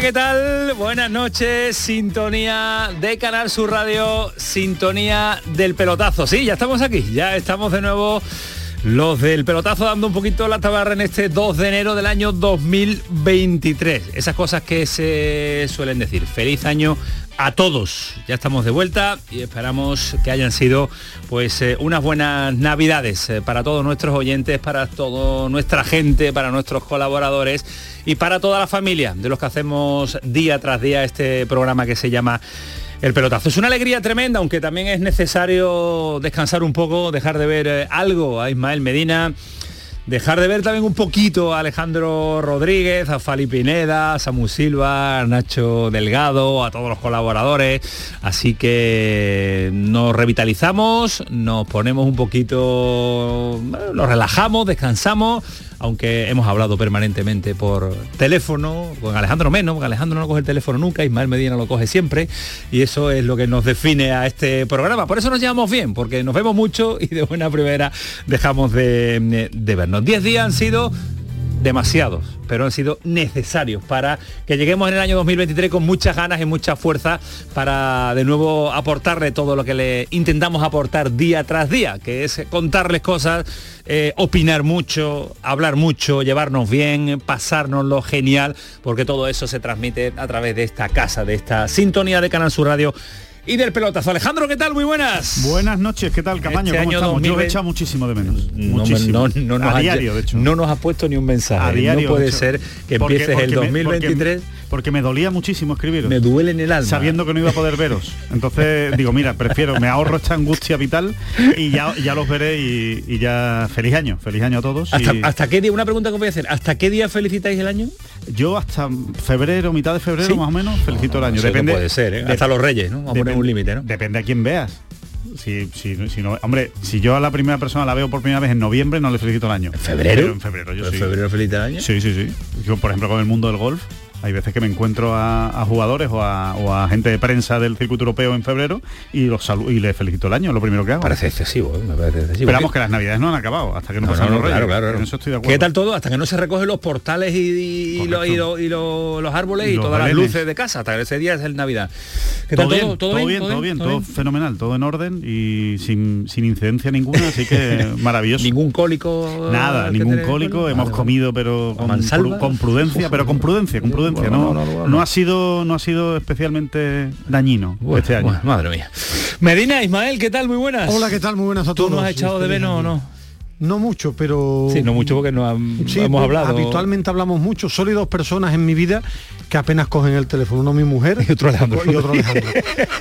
¿Qué tal? Buenas noches, sintonía de Canal Sur Radio, sintonía del pelotazo. Sí, ya estamos aquí, ya estamos de nuevo los del pelotazo dando un poquito la tabarra en este 2 de enero del año 2023. Esas cosas que se suelen decir. Feliz año a todos. Ya estamos de vuelta y esperamos que hayan sido pues eh, unas buenas navidades eh, para todos nuestros oyentes, para toda nuestra gente, para nuestros colaboradores y para toda la familia de los que hacemos día tras día este programa que se llama el pelotazo. Es una alegría tremenda, aunque también es necesario descansar un poco, dejar de ver eh, algo a Ismael Medina dejar de ver también un poquito a Alejandro Rodríguez, a Fali Pineda, a Samu Silva, a Nacho Delgado, a todos los colaboradores. Así que nos revitalizamos, nos ponemos un poquito, nos relajamos, descansamos aunque hemos hablado permanentemente por teléfono, con Alejandro menos, porque Alejandro no coge el teléfono nunca, Ismael Medina lo coge siempre, y eso es lo que nos define a este programa. Por eso nos llevamos bien, porque nos vemos mucho y de buena primera dejamos de, de vernos. Diez días han sido demasiados, pero han sido necesarios para que lleguemos en el año 2023 con muchas ganas y mucha fuerza para de nuevo aportarle todo lo que le intentamos aportar día tras día, que es contarles cosas, eh, opinar mucho, hablar mucho, llevarnos bien, pasarnos lo genial, porque todo eso se transmite a través de esta casa, de esta sintonía de Canal Sur Radio y del pelotazo. Alejandro, ¿qué tal? Muy buenas. Buenas noches, ¿qué tal, Camaño? Este año estamos? Yo he echado muchísimo de menos. No, muchísimo. No, nos a diario, de hecho. No nos has puesto ni un mensaje. A diario, no puede ser que empieces el 2023 porque me dolía muchísimo escribiros. Me duele en el alma. Sabiendo que no iba a poder veros. Entonces digo, mira, prefiero, me ahorro esta angustia vital y ya, ya los veré y, ya feliz año, feliz año a todos. ¿Hasta, qué día? Una pregunta que voy a hacer. ¿Hasta qué día felicitáis el año? Yo hasta febrero, mitad de febrero más o menos, felicito el año. depende. puede ser, ¿eh? hasta los reyes, ¿no? Vamos a poner un límite, ¿no? Depende a quién veas. Si, si, si, no, hombre, si yo a la primera persona la veo por primera vez en noviembre, no le felicito el año. ¿En febrero? en febrero, yo ¿En febrero felicita el año? Sí, sí, sí. Yo, por ejemplo, con el mundo del golf, hay veces que me encuentro a, jugadores o a, gente de prensa del circuito europeo en febrero y los saludo y les felicito el año, lo primero que hago. Parece excesivo, ¿eh? me parece excesivo. Esperamos que las navidades no han acabado, hasta que no, pasen los reyes. Claro, claro, eso estoy de acuerdo. ¿Qué tal todo? Hasta que no se recogen los portales y, los árboles y, todas las luces de casa, hasta que ese día es el Navidad. ¿Qué tal todo? ¿Todo, bien? Todo bien, todo, fenomenal, todo en orden y sin, incidencia ninguna, así que maravilloso. ¿Ningún cólico? Nada, ningún cólico, hemos comido pero con, prudencia, pero con prudencia, con prudencia, no no ha sido no ha sido especialmente dañino este año. madre mía. Medina, Ismael, ¿qué tal? Muy buenas. Hola, ¿qué tal? Muy buenas a todos. ¿Tú nos has echado de menos o no? No mucho, pero... Sí, no mucho porque no hemos hablado. Habitualmente hablamos mucho. Solo hay dos personas en mi vida que apenas cogen el teléfono. Uno mi mujer y otro Alejandro. Y otro Alejandro.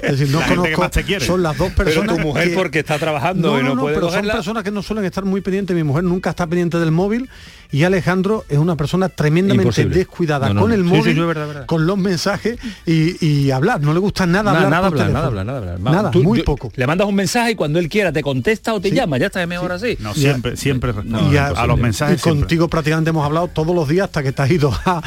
Es decir, no conozco... Son las dos personas... Pero tu mujer porque está trabajando y no, puede pero son personas que no suelen estar muy pendientes. Mi mujer nunca está pendiente del móvil y Alejandro es una persona tremendamente descuidada con el móvil, con los mensajes y, hablar. No le gusta nada, hablar. Nada hablar, nada hablar, nada hablar. Nada, muy poco. Le mandas un mensaje y cuando él quiera te contesta o te llama. Ya está mejor así. No, siempre, siempre y a, los mensajes. Y contigo prácticamente hemos hablado todos los días hasta que te has ido a,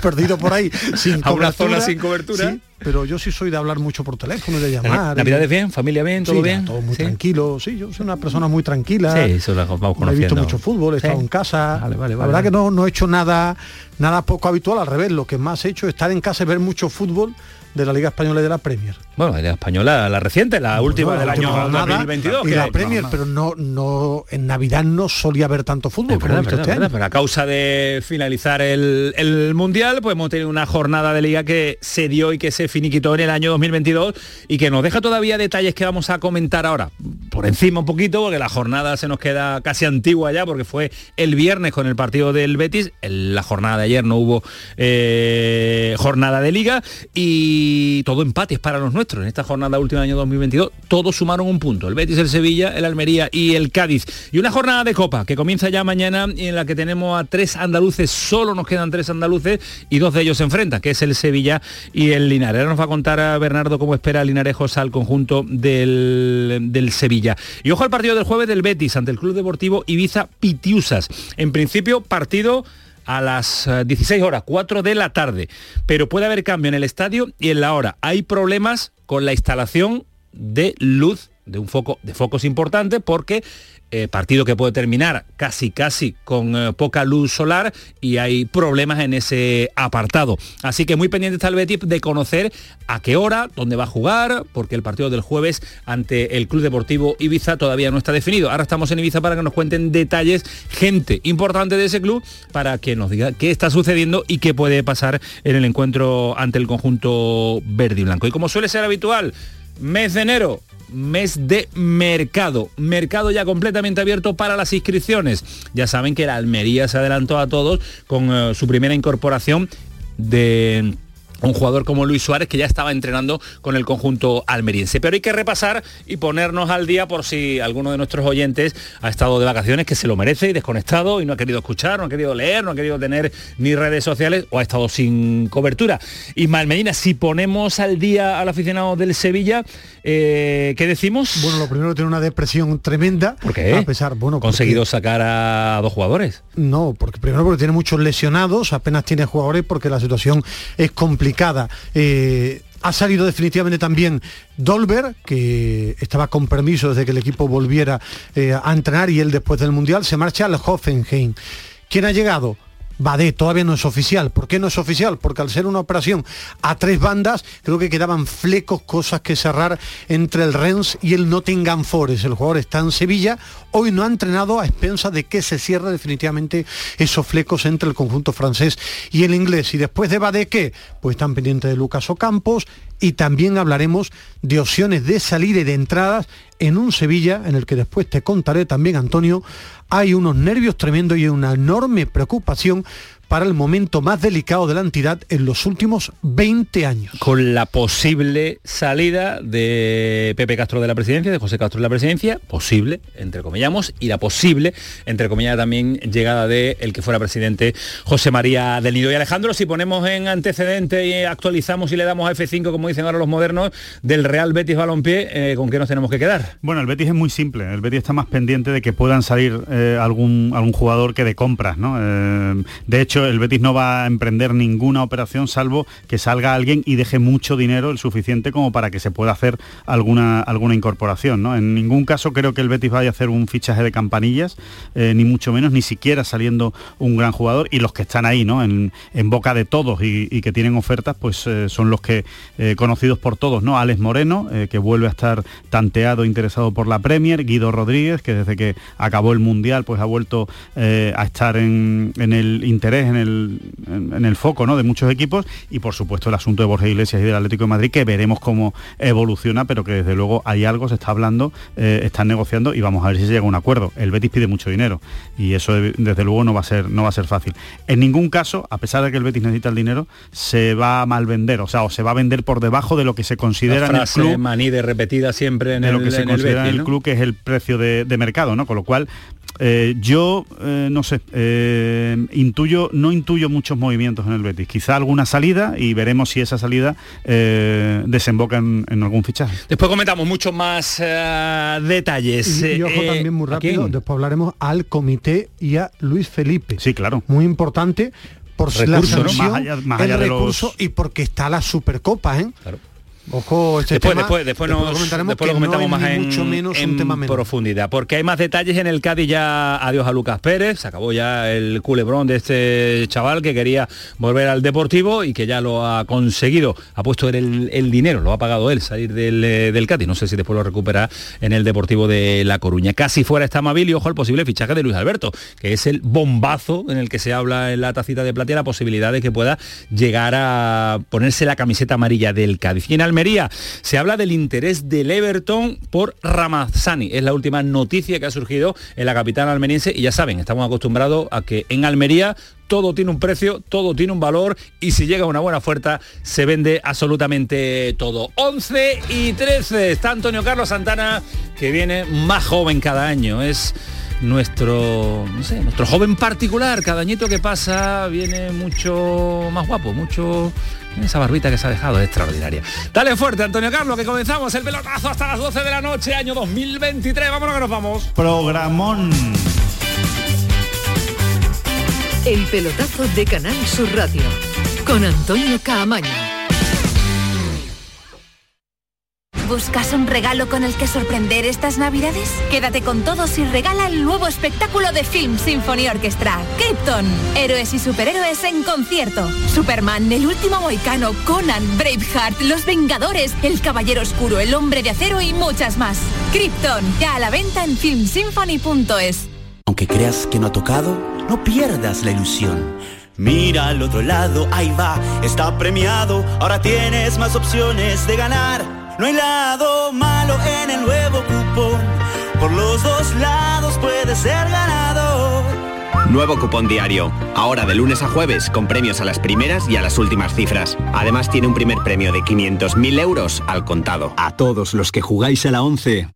perdido por ahí sin a una zona sin cobertura pero yo sí soy de hablar mucho por teléfono, de llamar. ¿Navidades bien? ¿Familia bien? ¿Todo bien? Todo muy tranquilo. Sí, yo soy una persona muy tranquila. Sí, eso lo vamos He visto mucho fútbol, he estado en casa. la verdad que no, no he hecho nada, nada poco habitual, al revés. Lo que más he hecho es estar en casa y ver mucho fútbol de la Liga Española y de la Premier. Bueno, la Liga Española, la reciente, la última del año 2022. Y la Premier, pero no, no, en Navidad no solía haber tanto fútbol. este pero a causa de finalizar el, el, Mundial, pues hemos tenido una jornada de Liga que se dio y que se finiquitó en el año 2022 y que nos deja todavía detalles que vamos a comentar ahora. por encima un poquito, porque la jornada se nos queda casi antigua ya, porque fue el viernes con el partido del Betis, en la jornada de ayer no hubo eh, jornada de liga y todo empates para los nuestros. En esta jornada última año 2022, todos sumaron un punto. El Betis, el Sevilla, el Almería y el Cádiz. Y una jornada de Copa que comienza ya mañana y en la que tenemos a tres andaluces, solo nos quedan tres andaluces y dos de ellos se enfrentan, que es el Sevilla y el Linares. Ahora nos va a contar a Bernardo cómo espera Linarejos al conjunto del, del Sevilla. Y ojo al partido del jueves del Betis ante el Club Deportivo Ibiza Pitiusas. En principio, partido a las 16 eh, horas, 4 de la tarde. Pero puede haber cambio en el estadio y en la hora. Hay problemas con la instalación de luz de un foco de focos importantes porque eh, partido que puede terminar casi casi con eh, poca luz solar y hay problemas en ese apartado. Así que muy pendiente está el Betis de conocer a qué hora, dónde va a jugar, porque el partido del jueves ante el Club Deportivo Ibiza todavía no está definido. Ahora estamos en Ibiza para que nos cuenten detalles, gente importante de ese club, para que nos diga qué está sucediendo y qué puede pasar en el encuentro ante el conjunto verde y blanco. Y como suele ser habitual, mes de enero, mes de mercado. Mercado ya completamente abierto para las inscripciones. Ya saben que la Almería se adelantó a todos con eh, su primera incorporación de un jugador como Luis Suárez que ya estaba entrenando con el conjunto almeriense. Pero hay que repasar y ponernos al día por si alguno de nuestros oyentes ha estado de vacaciones, que se lo merece y desconectado y no ha querido escuchar, no ha querido leer, no ha querido tener ni redes sociales o ha estado sin cobertura. Ismael Medina, si ponemos al día al aficionado del Sevilla, eh, ¿qué decimos? Bueno, lo primero tiene una depresión tremenda. ¿Por qué? A pesar, bueno, conseguido sacar a dos jugadores. No, porque primero porque tiene muchos lesionados, apenas tiene jugadores porque la situación es complicada eh, ha salido definitivamente también Dolber, que estaba con permiso desde que el equipo volviera eh, a entrenar y él después del Mundial se marcha al Hoffenheim. ¿Quién ha llegado? Badé todavía no es oficial. ¿Por qué no es oficial? Porque al ser una operación a tres bandas, creo que quedaban flecos, cosas que cerrar entre el Rennes y el Nottingham Forest. El jugador está en Sevilla, hoy no ha entrenado a expensas de que se cierre definitivamente esos flecos entre el conjunto francés y el inglés. Y después de Badé, ¿qué? Pues están pendientes de Lucas Ocampos y también hablaremos de opciones de salida y de entradas en un Sevilla en el que después te contaré también, Antonio, hay unos nervios tremendos y una enorme preocupación para el momento más delicado de la entidad en los últimos 20 años. Con la posible salida de Pepe Castro de la presidencia, de José Castro de la presidencia, posible, entre comillamos, y la posible, entre comillas también, llegada de el que fuera presidente José María del Nido. Y Alejandro, si ponemos en antecedente y actualizamos y le damos a F5, como dicen ahora los modernos, del Real Betis Balompié, eh, ¿con qué nos tenemos que quedar? Bueno, el Betis es muy simple. El Betis está más pendiente de que puedan salir eh, algún, algún jugador que de compras, ¿no? Eh, de hecho, el Betis no va a emprender ninguna operación salvo que salga alguien y deje mucho dinero, el suficiente como para que se pueda hacer alguna, alguna incorporación. ¿no? En ningún caso creo que el Betis vaya a hacer un fichaje de campanillas, eh, ni mucho menos, ni siquiera saliendo un gran jugador. Y los que están ahí, ¿no? En, boca de todos y, que tienen ofertas, pues eh, son los que eh, conocidos por todos, ¿no? Alex Moreno, que vuelve a estar tanteado, interesado por la Premier, Guido Rodríguez, que desde que acabó el Mundial, pues ha vuelto a estar en, en el interés en el, en, el foco ¿no? de muchos equipos y por supuesto el asunto de Borja Iglesias y del Atlético de Madrid que veremos cómo evoluciona, pero que desde luego hay algo, se está hablando, eh, están negociando y vamos a ver si se llega a un acuerdo. El Betis pide mucho dinero y eso desde luego no va a ser, no va a ser fácil. En ningún caso, a pesar de que el Betis necesita el dinero, se va a mal vender, o sea, o se va a vender por debajo de lo que se considera en el club. maní de repetida siempre en de el, lo que se considera en el club, que es el precio de, de mercado, ¿no? Con lo cual eh, yo, eh, no sé, eh, intuyo, no intuyo muchos movimientos en el Betis. Quizá alguna salida y veremos si esa salida desemboca en, algún fichaje. Después comentamos muchos más detalles. Y, ojo también muy rápido, después hablaremos al comité y a Luis Felipe. Sí, claro. Muy importante por la sanción, más allá, el recurso y porque está la Supercopa, ¿eh? Claro. Ojo, este después, después, después, lo comentamos más en, mucho menos en profundidad, porque hay más detalles en el Cádiz ya. Adiós a Lucas Pérez, se acabó ya el culebrón de este chaval que quería volver al Deportivo y que ya lo ha conseguido, ha puesto el, el dinero, lo ha pagado él salir del, eh, del Cádiz, no sé si después lo recupera en el Deportivo de La Coruña. Casi fuera está Mabil y ojo al posible fichaje de Luis Alberto, que es el bombazo en el que se habla en la tacita de platea la posibilidad de que pueda llegar a ponerse la camiseta amarilla del Cádiz. Y en Almería. Se habla del interés del Everton por Ramazani. Es la última noticia que ha surgido en la capital almeriense y ya saben, estamos acostumbrados a que en Almería todo tiene un precio, todo tiene un valor y si llega una buena oferta se vende absolutamente todo. 11 y 13 está Antonio Carlos Santana que viene más joven cada año. Es nuestro, no sé, nuestro joven particular. Cada añito que pasa viene mucho más guapo, mucho... Esa barbita que se ha dejado es extraordinaria. Dale fuerte, Antonio Carlos, que comenzamos el pelotazo hasta las 12 de la noche, año 2023. Vámonos que nos vamos. Programón. El pelotazo de Canal Sur Radio con Antonio Caamaño. ¿Buscas un regalo con el que sorprender estas navidades? Quédate con todos y regala el nuevo espectáculo de Film Symphony Orchestra, Krypton. Héroes y superhéroes en concierto. Superman, el último moicano, Conan, Braveheart, Los Vengadores, El Caballero Oscuro, El Hombre de Acero y muchas más. Krypton, ya a la venta en filmsymphony.es. Aunque creas que no ha tocado, no pierdas la ilusión. Mira al otro lado, ahí va, está premiado. Ahora tienes más opciones de ganar. No hay lado malo en el nuevo cupón. Por los dos lados puedes ser ganador. Nuevo cupón diario. Ahora de lunes a jueves con premios a las primeras y a las últimas cifras. Además tiene un primer premio de 500.000 euros al contado. A todos los que jugáis a la 11,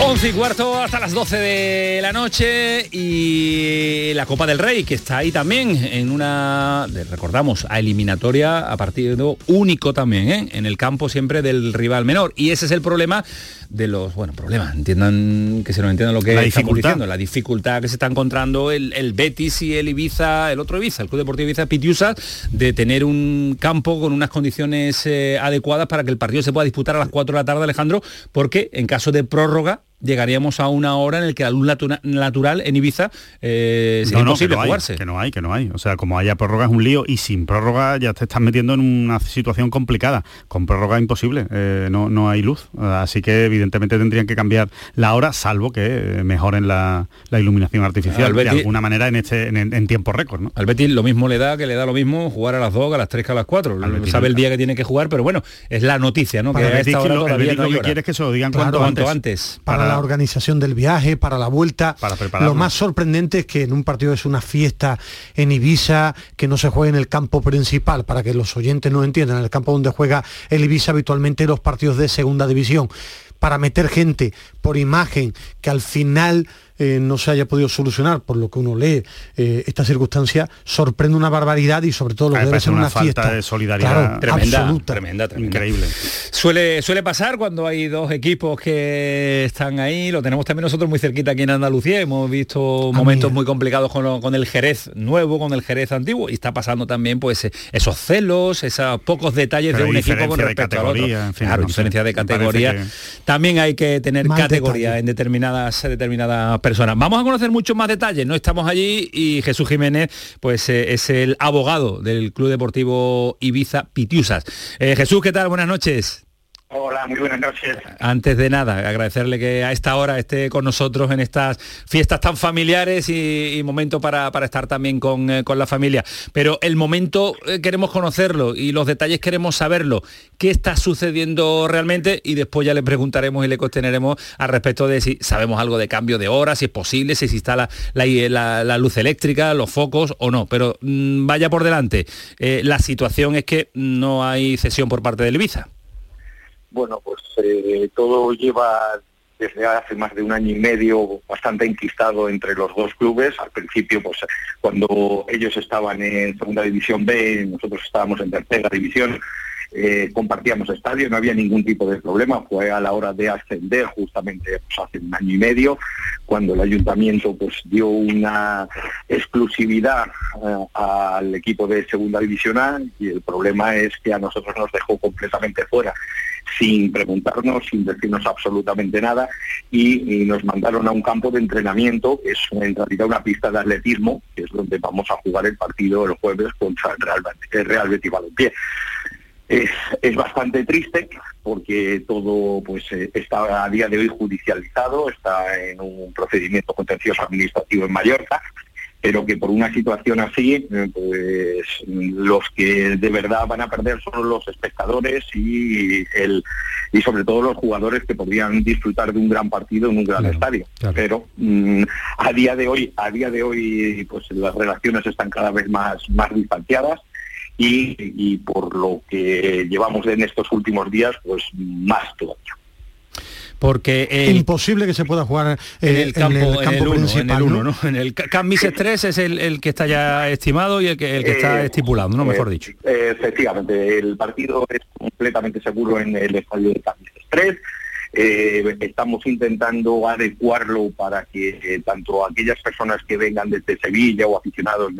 Once y cuarto hasta las 12 de la noche y la Copa del Rey que está ahí también en una, recordamos, a eliminatoria a partido único también, ¿eh? en el campo siempre del rival menor. Y ese es el problema de los, bueno, problemas, entiendan que se nos entienda lo que La estamos diciendo, la dificultad que se está encontrando el, el Betis y el Ibiza, el otro Ibiza, el Club Deportivo Ibiza Pitiusas, de tener un campo con unas condiciones eh, adecuadas para que el partido se pueda disputar a las 4 de la tarde, Alejandro, porque en caso de prórroga llegaríamos a una hora en el que la luz natura- natural en Ibiza eh, sería No, no, que imposible hay, jugarse. que no hay, que no hay. O sea, como haya prórroga es un lío y sin prórroga ya te estás metiendo en una situación complicada. Con prórroga imposible, eh, no, no hay luz. Así que evidentemente tendrían que cambiar la hora, salvo que eh, mejoren la, la iluminación artificial Al de alguna manera en este en, en tiempo récord. ¿no? Al Betis lo mismo le da que le da lo mismo jugar a las 2, a las 3 que a las 4. Al Betis Sabe el día que tiene que jugar, pero bueno, es la noticia, ¿no? Para que a esta hora lo, el Betis que quiere es que se lo digan Claro, cuanto, antes. antes. para, Para- la organización del viaje, para la vuelta. Para prepararlo. Lo más sorprendente es que en un partido es una fiesta en Ibiza, que no se juegue en el campo principal, para que los oyentes no entiendan, en el campo donde juega el Ibiza habitualmente los partidos de segunda división, para meter gente por imagen que al final eh, no se haya podido solucionar por lo que uno lee eh, esta circunstancia, sorprende una barbaridad y sobre todo lo A que debe ser una una, falta fiesta de solidaridad Claro, Tremenda, absoluta. tremenda, tremenda. Increíble. Suele, suele pasar cuando hay dos equipos que están ahí, lo tenemos también nosotros muy cerquita aquí en Andalucía, hemos visto momentos mí- muy complicados con, lo- con el Jerez nuevo, con el Jerez antiguo, y está pasando también pues eh, esos celos, esos pocos detalles Pero de un equipo con respecto al otro. categoría, en fin, claro, no sé, diferencia de categoría. que- También hay que tener Más categoría detalle. en determinadas, determinadas personas. Vamos a conocer muchos más detalles, no estamos allí y Jesús Jiménez pues eh, es el abogado del Club Deportivo Ibiza Pitiusas. Eh, Jesús, ¿qué tal? Buenas noches. Hola, muy buenas noches. Antes de nada, agradecerle que a esta hora esté con nosotros en estas fiestas tan familiares y, momento para, estar también con, eh, con la familia. Pero el momento eh, queremos conocerlo y los detalles queremos saberlo. ¿Qué está sucediendo realmente? Y después ya le preguntaremos y le cuestionaremos al respecto de si sabemos algo de cambio de hora, si es posible, si se instala la, la- la luz eléctrica, los focos o no. Pero mm, vaya por delante. Eh, la situación es que no hay cesión por parte del Ibiza. Bueno, pues eh, todo lleva desde hace más de un año y medio bastante enquistado entre los dos clubes. Al principio, pues cuando ellos estaban en segunda división B, nosotros estábamos en tercera división, eh, compartíamos estadio, no había ningún tipo de problema, fue a la hora de ascender justamente pues, hace un año y medio, cuando el ayuntamiento pues dio una exclusividad eh, al equipo de segunda divisional y el problema es que a nosotros nos dejó completamente fuera sin preguntarnos, sin decirnos absolutamente nada, y, nos mandaron a un campo de entrenamiento, que es en realidad una pista de atletismo, que es donde vamos a jugar el partido el jueves contra el Real, el Real Betis Balompié. Es, es, bastante triste porque todo pues eh, está a día de hoy judicializado, está en un procedimiento contencioso administrativo en Mallorca pero que por una situación así, eh, pues los que de verdad van a perder son los espectadores y el y sobre todo los jugadores que podrían disfrutar de un gran partido en un gran estadio. Pero mm, a día de hoy, a día de hoy, pues las relaciones están cada vez más, más distanciadas. Y, y por lo que llevamos en estos últimos días, pues más todavía porque imposible que se pueda jugar en el campo, en el principal, en el ¿no? En el Camis 3 es el, que está ya estimado y el que, el que está eh, estipulado, ¿no? Mejor dicho. Efectivamente, el partido es completamente seguro en el estadio de Camis 3. Eh, estamos intentando adecuarlo para que eh, tanto aquellas personas que vengan desde Sevilla o aficionados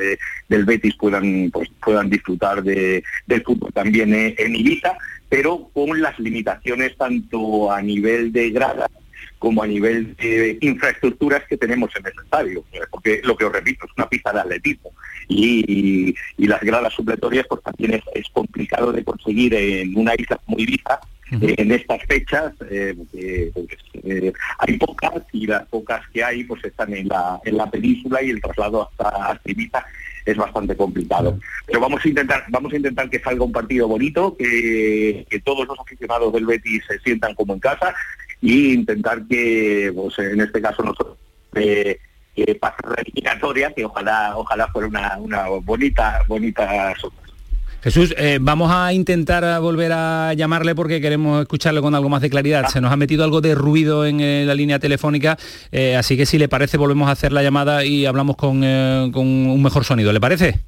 del Betis puedan pues, puedan disfrutar de, del fútbol también en Ibiza pero con las limitaciones tanto a nivel de grada como a nivel de infraestructuras que tenemos en el estadio, porque lo que os repito es una pista de atletismo. Y, las gradas supletorias pues también es, complicado de conseguir en una isla muy Ibiza, en estas fechas eh, pues, eh, hay pocas y las pocas que hay pues están en la, en la península y el traslado hasta, hasta Ibiza es bastante complicado. Pero vamos a intentar, vamos a intentar que salga un partido bonito, que, todos los aficionados del Betis se sientan como en casa e intentar que, pues, en este caso nosotros eh, pasar la eliminatoria, que ojalá, ojalá fuera una, una bonita, bonita Jesús, eh, vamos a intentar volver a llamarle porque queremos escucharle con algo más de claridad. Se nos ha metido algo de ruido en eh, la línea telefónica, eh, así que si le parece volvemos a hacer la llamada y hablamos con, con un mejor sonido. ¿Le parece?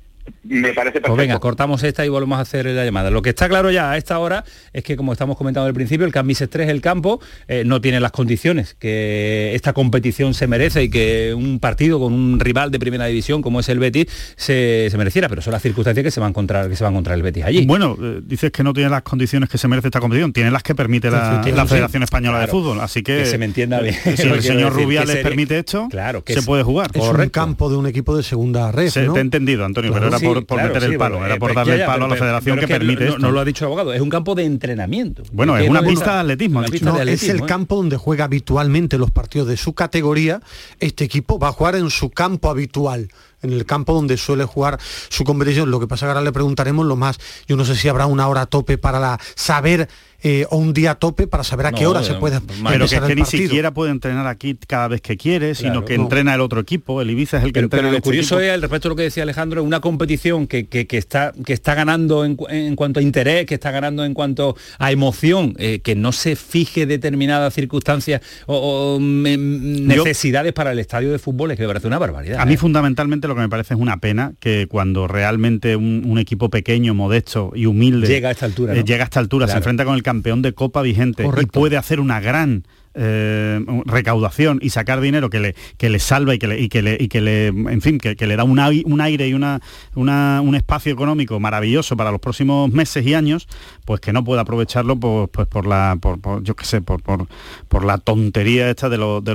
Me parece perfecto. Pues venga, cortamos esta y volvemos a hacer la llamada. Lo que está claro ya a esta hora es que, como estamos comentando al principio, el Camis 3, el campo, eh, no tiene las condiciones que esta competición se merece y que un partido con un rival de primera división como es el Betis se, mereciera, pero son las circunstancias que se va a encontrar, que se va a encontrar el Betis allí. Bueno, eh, dices que no tiene las condiciones que se merece esta competición, tiene las que permite la, Federación Española de Fútbol, así que, se me entienda bien. Si el señor Rubia les permite esto, claro, que se puede jugar. Es un campo de un equipo de segunda red. Te he entendido, Antonio, pero era por, meter el palo, era por darle el palo a la federación que, permite no, no, lo ha dicho el abogado, es un campo de entrenamiento. Bueno, es una pista de atletismo. es el ¿eh? campo donde juega habitualmente los partidos de su categoría. Este equipo va a jugar en su campo habitual en el campo donde suele jugar su competición. Lo que pasa que ahora le preguntaremos lo más, yo no sé si habrá una hora tope para la, saber eh, o un día tope para saber a qué hora se puede pero que, es que ni siquiera puede entrenar aquí cada vez que quiere sino que entrena el otro equipo. El Ibiza es el que entrena pero lo este curioso es al respecto de lo que decía Alejandro una competición que, está que está ganando en, cuanto a interés que está ganando en cuanto a emoción eh, que no se fije determinadas circunstancias o, necesidades para el estadio de fútbol es que me parece una barbaridad a mí ¿eh? fundamentalmente lo que me parece es una pena que cuando realmente un, equipo pequeño modesto y humilde llega a esta altura llega a esta altura se enfrenta con el campeón de Copa vigente y puede hacer una gran eh, recaudación y sacar dinero que le, que le salva y que le, y que le, y que le en fin, que, le da un, aire y una, un espacio económico maravilloso para los próximos meses y años, pues que no puede aprovecharlo por, pues por la, por, yo qué sé, por, por, por, la tontería esta de, los de,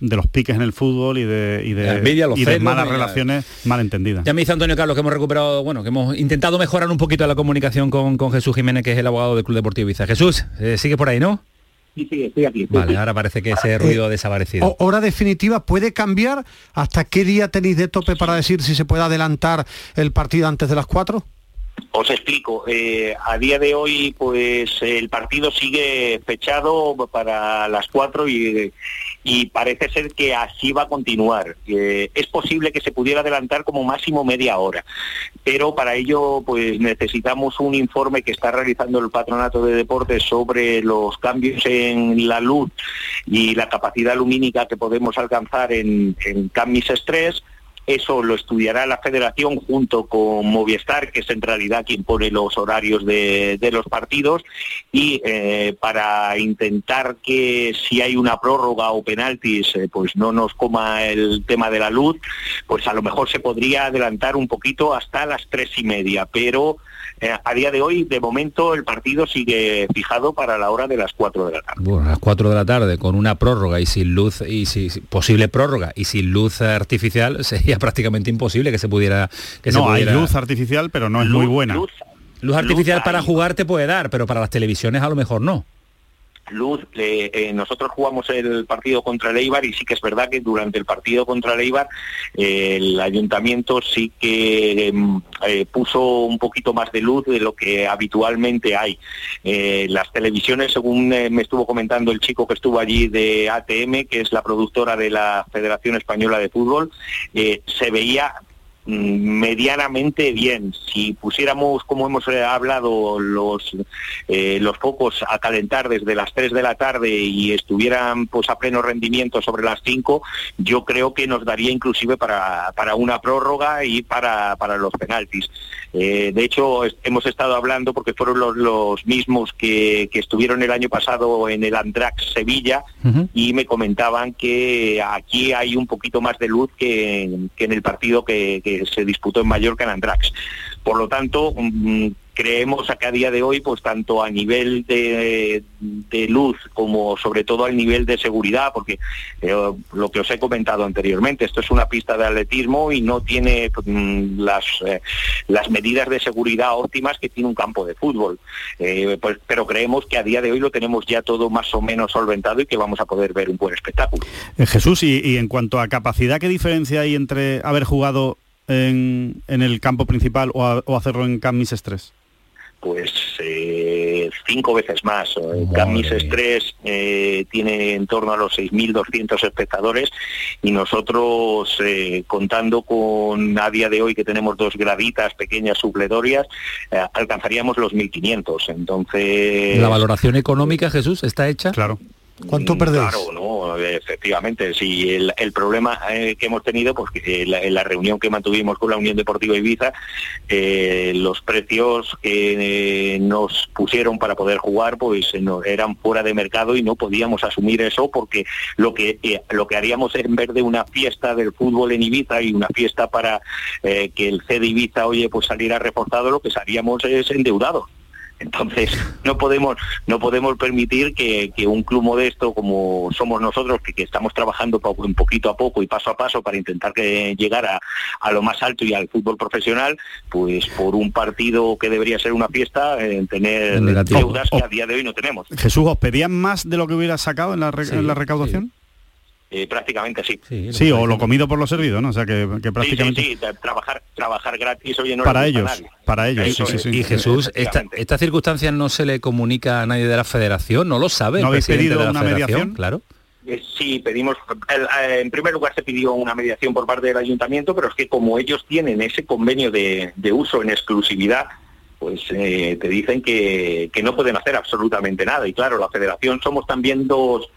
de, los piques en el fútbol y de, y de, malas relaciones mal entendidas. Ya me dice Antonio Carlos que hemos recuperado, bueno, que hemos intentado mejorar un poquito la comunicación con, con Jesús Jiménez, que es el abogado del Club Deportivo Ibiza. Jesús, eh, sigue por ahí, ¿no? Vale, ahora parece que ese ruido ha desaparecido. ¿Hora definitiva puede cambiar? ¿Hasta qué día tenéis de tope para decir si se puede adelantar el partido antes de las 4? Os explico. Eh, a día de hoy, pues el partido sigue fechado para las 4 y, y parece ser que así va a continuar. es posible que se pudiera adelantar como máximo media hora, pero para ello pues necesitamos un informe que está realizando el Patronato de Deportes sobre los cambios en la luz y la capacidad lumínica que podemos alcanzar en, en Camis eso lo estudiará la federación junto con Movistar, que es en realidad quien pone los horarios de, los partidos, y eh, para intentar que si hay una prórroga o penaltis, eh, pues no nos coma el tema de la luz, pues a lo mejor se podría adelantar un poquito hasta las tres y media, pero eh, a día de hoy, de momento, el partido sigue fijado para la hora de las 4 de la tarde. Bueno, a las 4 de la tarde, con una prórroga y sin luz, y si, posible prórroga y sin luz artificial, sería prácticamente imposible que se pudiera... Que no, se hay luz artificial, pero no es muy buena. Luz, artificial para jugar te puede dar, pero para las televisiones a lo mejor no. Luz, eh, nosotros jugamos el partido contra el Eibar y sí que es verdad que durante el partido contra el Eibar eh, el ayuntamiento sí que em, eh, puso un poquito más de luz de lo que habitualmente hay. las televisiones, según me estuvo comentando el chico que estuvo allí de ATM, que es la productora de la Federación Española de Fútbol, se veía medianamente bien. Si pusiéramos, como hemos eh, hablado, los, eh, los focos a calentar desde las 3 de la tarde y estuvieran pues a pleno rendimiento sobre las 5, yo creo que nos daría inclusive para, para una prórroga y para, para los penaltis. Eh, de hecho, hemos estado hablando porque fueron los, mismos que, estuvieron el año pasado en el Andrax Sevilla y me comentaban que aquí hay un poquito más de luz que, en el partido que, se disputó en Mallorca en Andrax. Por lo tanto, mm, creemos a que a día de hoy, pues tanto a nivel de, luz como sobre todo al nivel de seguridad, porque eh, lo que os he comentado anteriormente, esto es una pista de atletismo y no tiene mm, las, eh, las medidas de seguridad óptimas que tiene un campo de fútbol. Eh, pues, pero creemos que a día de hoy lo tenemos ya todo más o menos solventado y que vamos a poder ver un buen espectáculo. Jesús, y, en cuanto a capacidad, ¿qué diferencia hay entre haber jugado en, el campo principal o, hacerlo en Camis Estrés? Pues eh, cinco veces más. Camis Estrés eh, tiene en torno a los 6.200 espectadores y nosotros, eh, contando con a día de hoy que tenemos dos graditas pequeñas supletorias, alcanzaríamos los 1.500. Entonces... ¿La valoración económica, Jesús, está hecha? Claro. ¿Cuánto mm, perdéis? Claro, no, efectivamente. Sí, el, problema eh, que hemos tenido, pues que en la, reunión que mantuvimos con la Unión Deportiva Ibiza, eh, los precios que eh, nos pusieron para poder jugar, pues eran fuera de mercado y no podíamos asumir eso porque lo que lo que haríamos en vez de una fiesta del fútbol en Ibiza y una fiesta para que el C de Ibiza, oye, pues saliera reforzado, lo que haríamos es endeudados. Entonces, no podemos, no podemos permitir que, un club modesto como somos nosotros, que, estamos trabajando un poquito a poco y paso a paso para intentar que llegar a, lo más alto y al fútbol profesional, pues por un partido que debería ser una fiesta, en tener deudas que a día de hoy no tenemos. Jesús, ¿os pedían más de lo que hubiera sacado en la, recaudación? Eh, prácticamente sí. Sí, o lo comido por lo servido, ¿no? O sea, que, prácticamente... Sí, sí, trabajar, trabajar gratis, oye, no Para ellos, para ellos, Y Jesús, esta, esta circunstancia no se le comunica a nadie de la federación, no lo sabe. ¿No habéis pedido una mediación? Claro. Eh, sí, pedimos, eh, en primer lugar se pidió una mediación por parte del ayuntamiento, pero es que como ellos tienen ese convenio de, uso en exclusividad, pues te dicen que, que, no pueden hacer absolutamente nada. Y claro, la federación somos también dos,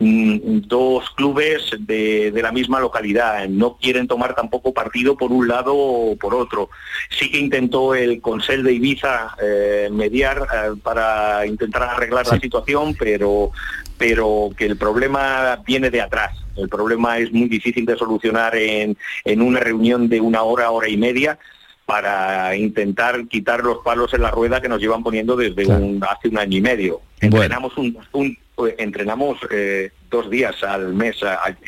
dos clubes de, la misma localidad. No quieren tomar tampoco partido por un lado o por otro. Sí que intentó el Consell de Ibiza eh, mediar eh, para intentar arreglar la situación, pero, pero que el problema viene de atrás. El problema es muy difícil de solucionar en, en una reunión de una hora, hora y media para intentar quitar los palos en la rueda que nos llevan poniendo desde hace un año y medio. Entrenamos un, pues, entrenamos eh, dos días al mes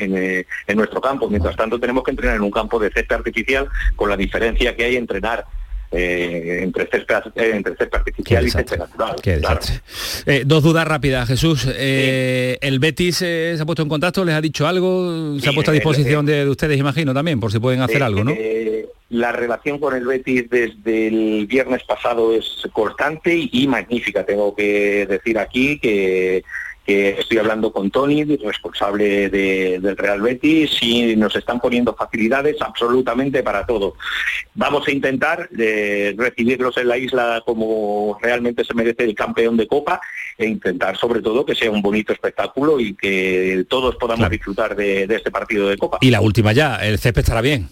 eh, en, nuestro campo. Mientras tanto tenemos que entrenar en un campo de césped artificial con la diferencia que hay entrenar eh, entre, césped, entre artificial y césped natural. dos dudas rápidas, Jesús. ¿El Betis se ha puesto en contacto? ¿Les ha dicho algo? ¿Se ha puesto a disposición de, ustedes, imagino, también, por si pueden hacer algo, no? la relación con el Betis desde el viernes pasado es constante y magnífica. Tengo que decir aquí que estoy hablando con Tony, responsable del Real Betis, y nos están poniendo facilidades absolutamente para todo. Vamos a intentar eh, recibirlos en la isla como realmente se merece el campeón de Copa e intentar sobre todo que sea un bonito espectáculo y que todos podamos disfrutar de, este partido de Copa. Y la última ya, el césped estará bien.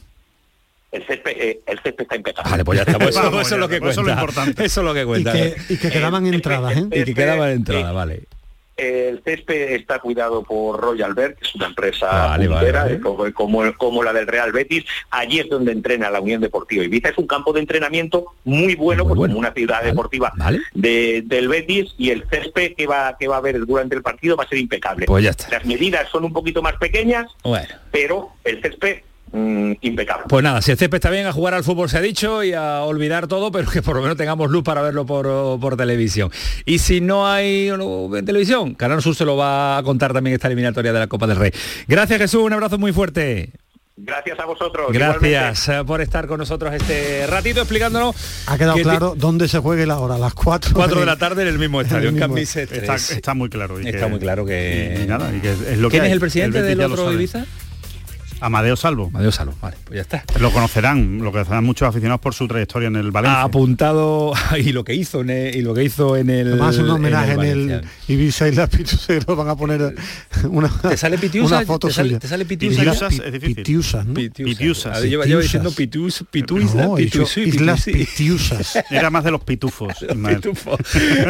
el césped, eh, el césped está impecable. Vale, pues ya está. Pues eso, eso es lo que cuenta. Eso es lo importante. Eso es lo que Y cuenta. que, y que quedaban entradas, ¿eh? Y que quedaba entrada, vale. El césped está cuidado por Royal Berg, que es una empresa Vale, vale, puntera, vale. como, la del Real Betis. Allí es donde entrena la Unión Deportiva Ibiza. Es un campo de entrenamiento muy bueno, Muy pues bueno. como una ciudad deportiva de- del Betis y el césped que va, que va a haber durante el partido va a ser impecable. Pues ya está. Las medidas son un poquito más pequeñas, Bueno. pero el césped mm, impecable. Pues nada, si el césped está bien a jugar al fútbol se ha dicho y a olvidar todo, pero que por lo menos tengamos luz para verlo por, por televisión. Y si no hay no, en televisión, Canal Sur se lo va a contar también esta eliminatoria de la Copa del Rey. Gracias Jesús, un abrazo muy fuerte. Gracias a vosotros. Gracias eh, por estar con nosotros este ratito explicándonos. Ha quedado que claro dónde se juegue la hora, las 4. 4 de la tarde en el mismo estadio, en. Cambises Está, 3. está muy claro. y Está que- muy claro que... y nada, y que es lo que ¿Quién es hay. el presidente Betis del otro. Ibiza? Amadeo Salvo. Amadeo Salvo, vale, pues ya está. Lo conocerán, lo conocerán muchos aficionados por su trayectoria en el Ha Valencia. apuntado y lo que hizo en el, y lo que hizo en el Además un homenaje en el, Valencia. Ibiza y la Pitusero van a poner una, ¿Te sale Pitiusa? una foto ¿Te sale- suya. te sale Pitiusa? Pitiusas Pi- es difícil. Pitiusas, ¿no? Pitiusa. Pitiusa, A ver, sí. lleva, lleva Pitiusas. diciendo Pitus, Pituisa, No, Islas Pitusí. Pitiusas. Era más de los pitufos. Ismael. Pitufo.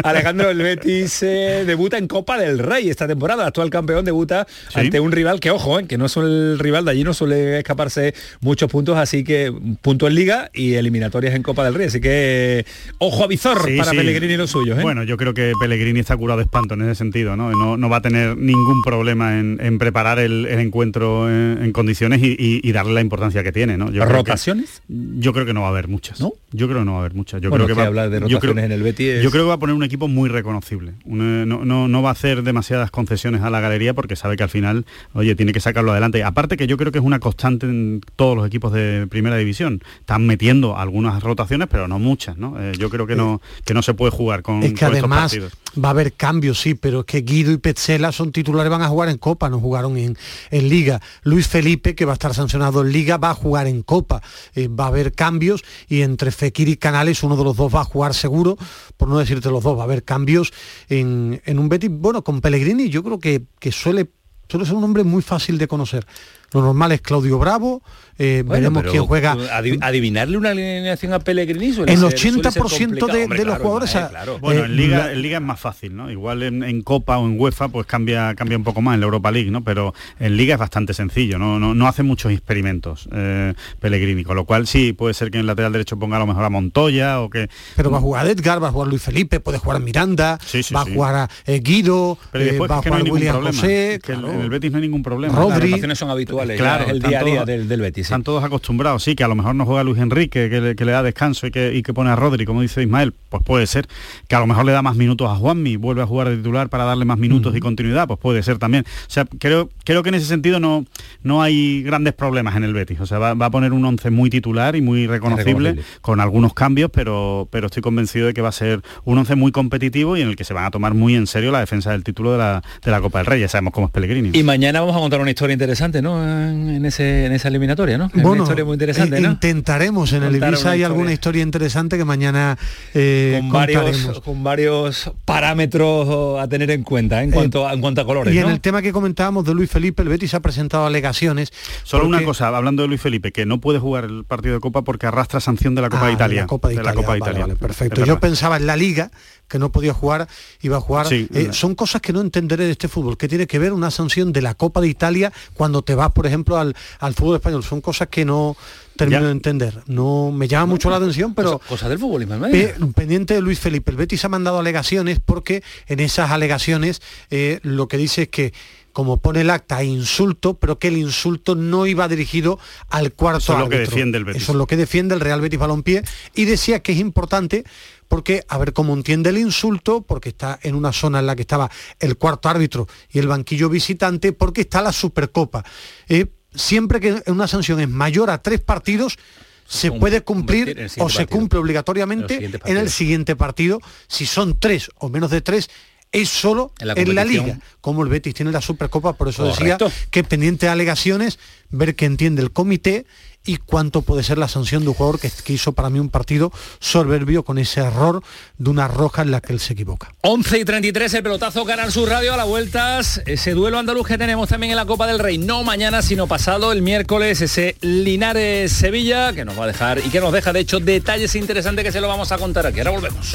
Alejandro el Betis eh, debuta en Copa del Rey esta temporada. El actual campeón debuta Sí. ante un rival que, ojo, eh, que no es el rival de allí, no suele escaparse muchos puntos, así que punto en Liga y eliminatorias en Copa del Rey. Así que ojo a visor Sí, para sí. Pellegrini y los suyos. ¿eh? Bueno, yo creo que Pellegrini está curado de espanto en ese sentido, ¿no? No, no va a tener ningún problema en, en preparar el, el encuentro en, en condiciones y, y- y darle la importancia que tiene, ¿no? Yo creo que- ¿Rotaciones? yo creo que no va a haber muchas. ¿No? Yo creo que no va a haber muchas. Yo Bueno, creo que va, hablar de yo creo- rotaciones en el Betis es- Yo creo que va a poner un equipo muy reconocible. Eh, no, no, no va a hacer demasiadas concesiones a la galería porque sabe que al final, oye, tiene que sacarlo adelante. Aparte que yo creo que es una constante en todos los equipos de primera división. Están metiendo algunas rotaciones, pero no muchas, ¿no? Eh, yo creo que no, que no se puede jugar con, Es que con estos además partidos. va a haber cambios, sí, pero es que Guido y Petzela son titulares, van a jugar en Copa, no jugaron en, en Liga. Luis Felipe, que va a estar sancionado en Liga, va a jugar en Copa. Eh, va a haber cambios y entre Fekir y Canales uno de los dos va a jugar seguro, por no decirte los dos, va a haber cambios en, en un Betis. Bueno, con Pellegrini yo creo que, que suele, suele ser un hombre muy fácil de conocer. Lo normal es Claudio Bravo, eh, Bueno, veremos quién juega. adi- adivinarle una alineación a Pellegrini suele En ser- 80% suele ser de- de los claro, jugadores, claro. Bueno, Eh, en Liga, en Liga es más fácil, ¿no? Igual en, en Copa o en UEFA pues cambia, cambia un poco más en la Europa League, ¿no? Pero en Liga es bastante sencillo, no, no, no hace muchos experimentos eh, Pellegrini, con lo cual sí, puede ser que en el lateral derecho ponga a lo mejor a Montoya o que... Pero va a jugar Edgar, va a jugar Luis Felipe, puede jugar Miranda, Sí, sí, va sí. a jugar a eh, Guido, eh, va a jugar William problema. José, en- claro. en el Betis no hay ningún problema. Rodri. Las rotaciones son habituales, Claro, ya, el día a día del, del Betis. sí. Están todos acostumbrados, sí, que a lo mejor no juega Luis Enrique, que le, que le da descanso y que, y que pone a Rodri, como dice Ismael, pues puede ser. Que a lo mejor le da más minutos a Juanmi, vuelve a jugar de titular para darle más minutos y continuidad, pues puede ser también. O sea, creo, creo que en ese sentido no, no hay grandes problemas en el Betis. O sea, va, va a poner un once muy titular y muy reconocible, reconocible. con algunos cambios, pero, pero estoy convencido de que va a ser un once muy competitivo y en el que se van a tomar muy en serio la defensa del título de la, de la Copa del Rey. Ya sabemos cómo es Pellegrini. Y mañana vamos a contar una historia interesante, ¿no? En, en ese, en esa eliminatoria, ¿no? Es una Bueno, historia muy interesante, eh, ¿no? intentaremos en el Ibiza hay alguna historia interesante que mañana eh, con varios, con varios parámetros a tener en cuenta ¿eh? en cuanto a, en cuanto a colores, Y en ¿no? el tema que comentábamos de Luis Felipe, el Betis ha presentado alegaciones. Solo una cosa, hablando de Luis Felipe, que no puede jugar el partido de Copa porque arrastra sanción de la Copa Ah, de Italia. La Copa de Italia, Copa de Italia. vale, perfecto. Yo pensaba en la Liga, que no podía jugar, iba a jugar. Sí, Eh, son cosas que no entenderé de este fútbol. ¿Qué tiene que ver una sanción de la Copa de Italia cuando te vas, por ejemplo, al, al fútbol español? Son cosas que no termino Ya. de entender. No me llama mucho la atención, pero... Cosa- del fútbol. Pe- pendiente de Luis Felipe, el Betis ha mandado alegaciones porque en esas alegaciones eh, lo que dice es que como pone el acta, insulto, pero que el insulto no iba dirigido al cuarto Eso es lo que defiende el Betis. Eso es lo que defiende el Real Betis Balompié y decía que es importante porque a ver cómo entiende el insulto, porque está en una zona en la que estaba el cuarto árbitro y el banquillo visitante, porque está la Supercopa. Eh, siempre que una sanción es mayor a tres partidos, se puede cumplir o se cumple En obligatoriamente en el siguiente partido. Si son tres o menos de tres, es solo En la en la, competición. liga, como el Betis tiene la Supercopa, por eso Correcto. decía que pendiente de alegaciones, ver qué entiende el comité y cuánto puede ser la sanción de un jugador que, que hizo para mí un partido soberbio con ese error de una roja en la que él se equivoca. 11 y 33, el pelotazo Canal Sur Radio a las vueltas. Ese duelo andaluz que tenemos también en la Copa del Rey. No mañana, sino pasado, el miércoles, ese Linares-Sevilla, que nos va a dejar y que nos deja, de hecho, detalles interesantes que se lo vamos a contar aquí. Ahora volvemos.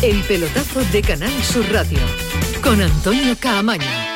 El pelotazo de Canal Sur Radio con Antonio Caamaño.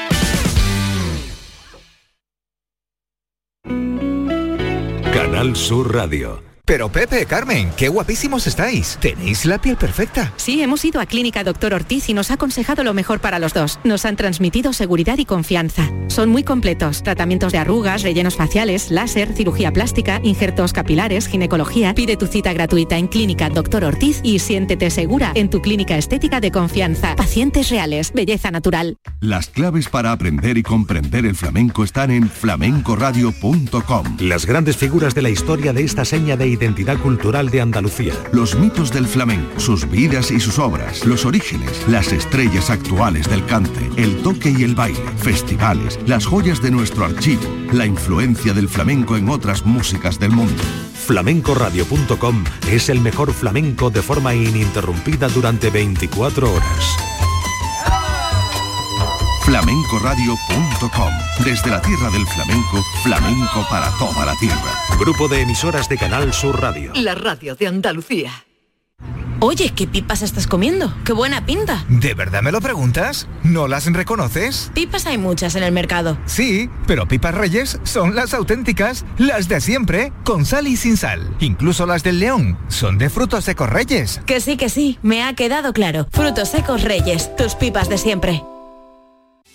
Canal Sur Radio. Pero Pepe, Carmen, qué guapísimos estáis. Tenéis la piel perfecta. Sí, hemos ido a Clínica Doctor Ortiz y nos ha aconsejado lo mejor para los dos. Nos han transmitido seguridad y confianza. Son muy completos. Tratamientos de arrugas, rellenos faciales, láser, cirugía plástica, injertos capilares, ginecología. Pide tu cita gratuita en Clínica Doctor Ortiz y siéntete segura en tu clínica estética de confianza. Pacientes reales, belleza natural. Las claves para aprender y comprender el flamenco están en flamencoradio.com. Las grandes figuras de la historia de esta seña de identidad cultural de Andalucía. Los mitos del flamenco, sus vidas y sus obras, los orígenes, las estrellas actuales del cante, el toque y el baile, festivales, las joyas de nuestro archivo, la influencia del flamenco en otras músicas del mundo. Flamencoradio.com es el mejor flamenco de forma ininterrumpida durante 24 horas. flamencoradio.com. Desde la tierra del flamenco, flamenco para toda la tierra. Grupo de emisoras de Canal Sur Radio. La radio de Andalucía. Oye, ¿qué pipas estás comiendo? ¡Qué buena pinta! ¿De verdad me lo preguntas? ¿No las reconoces? Pipas hay muchas en el mercado. Sí, pero pipas reyes son las auténticas, las de siempre, con sal y sin sal. Incluso las del león son de frutos secos reyes. Que sí, que sí, me ha quedado claro. Frutos secos reyes, tus pipas de siempre.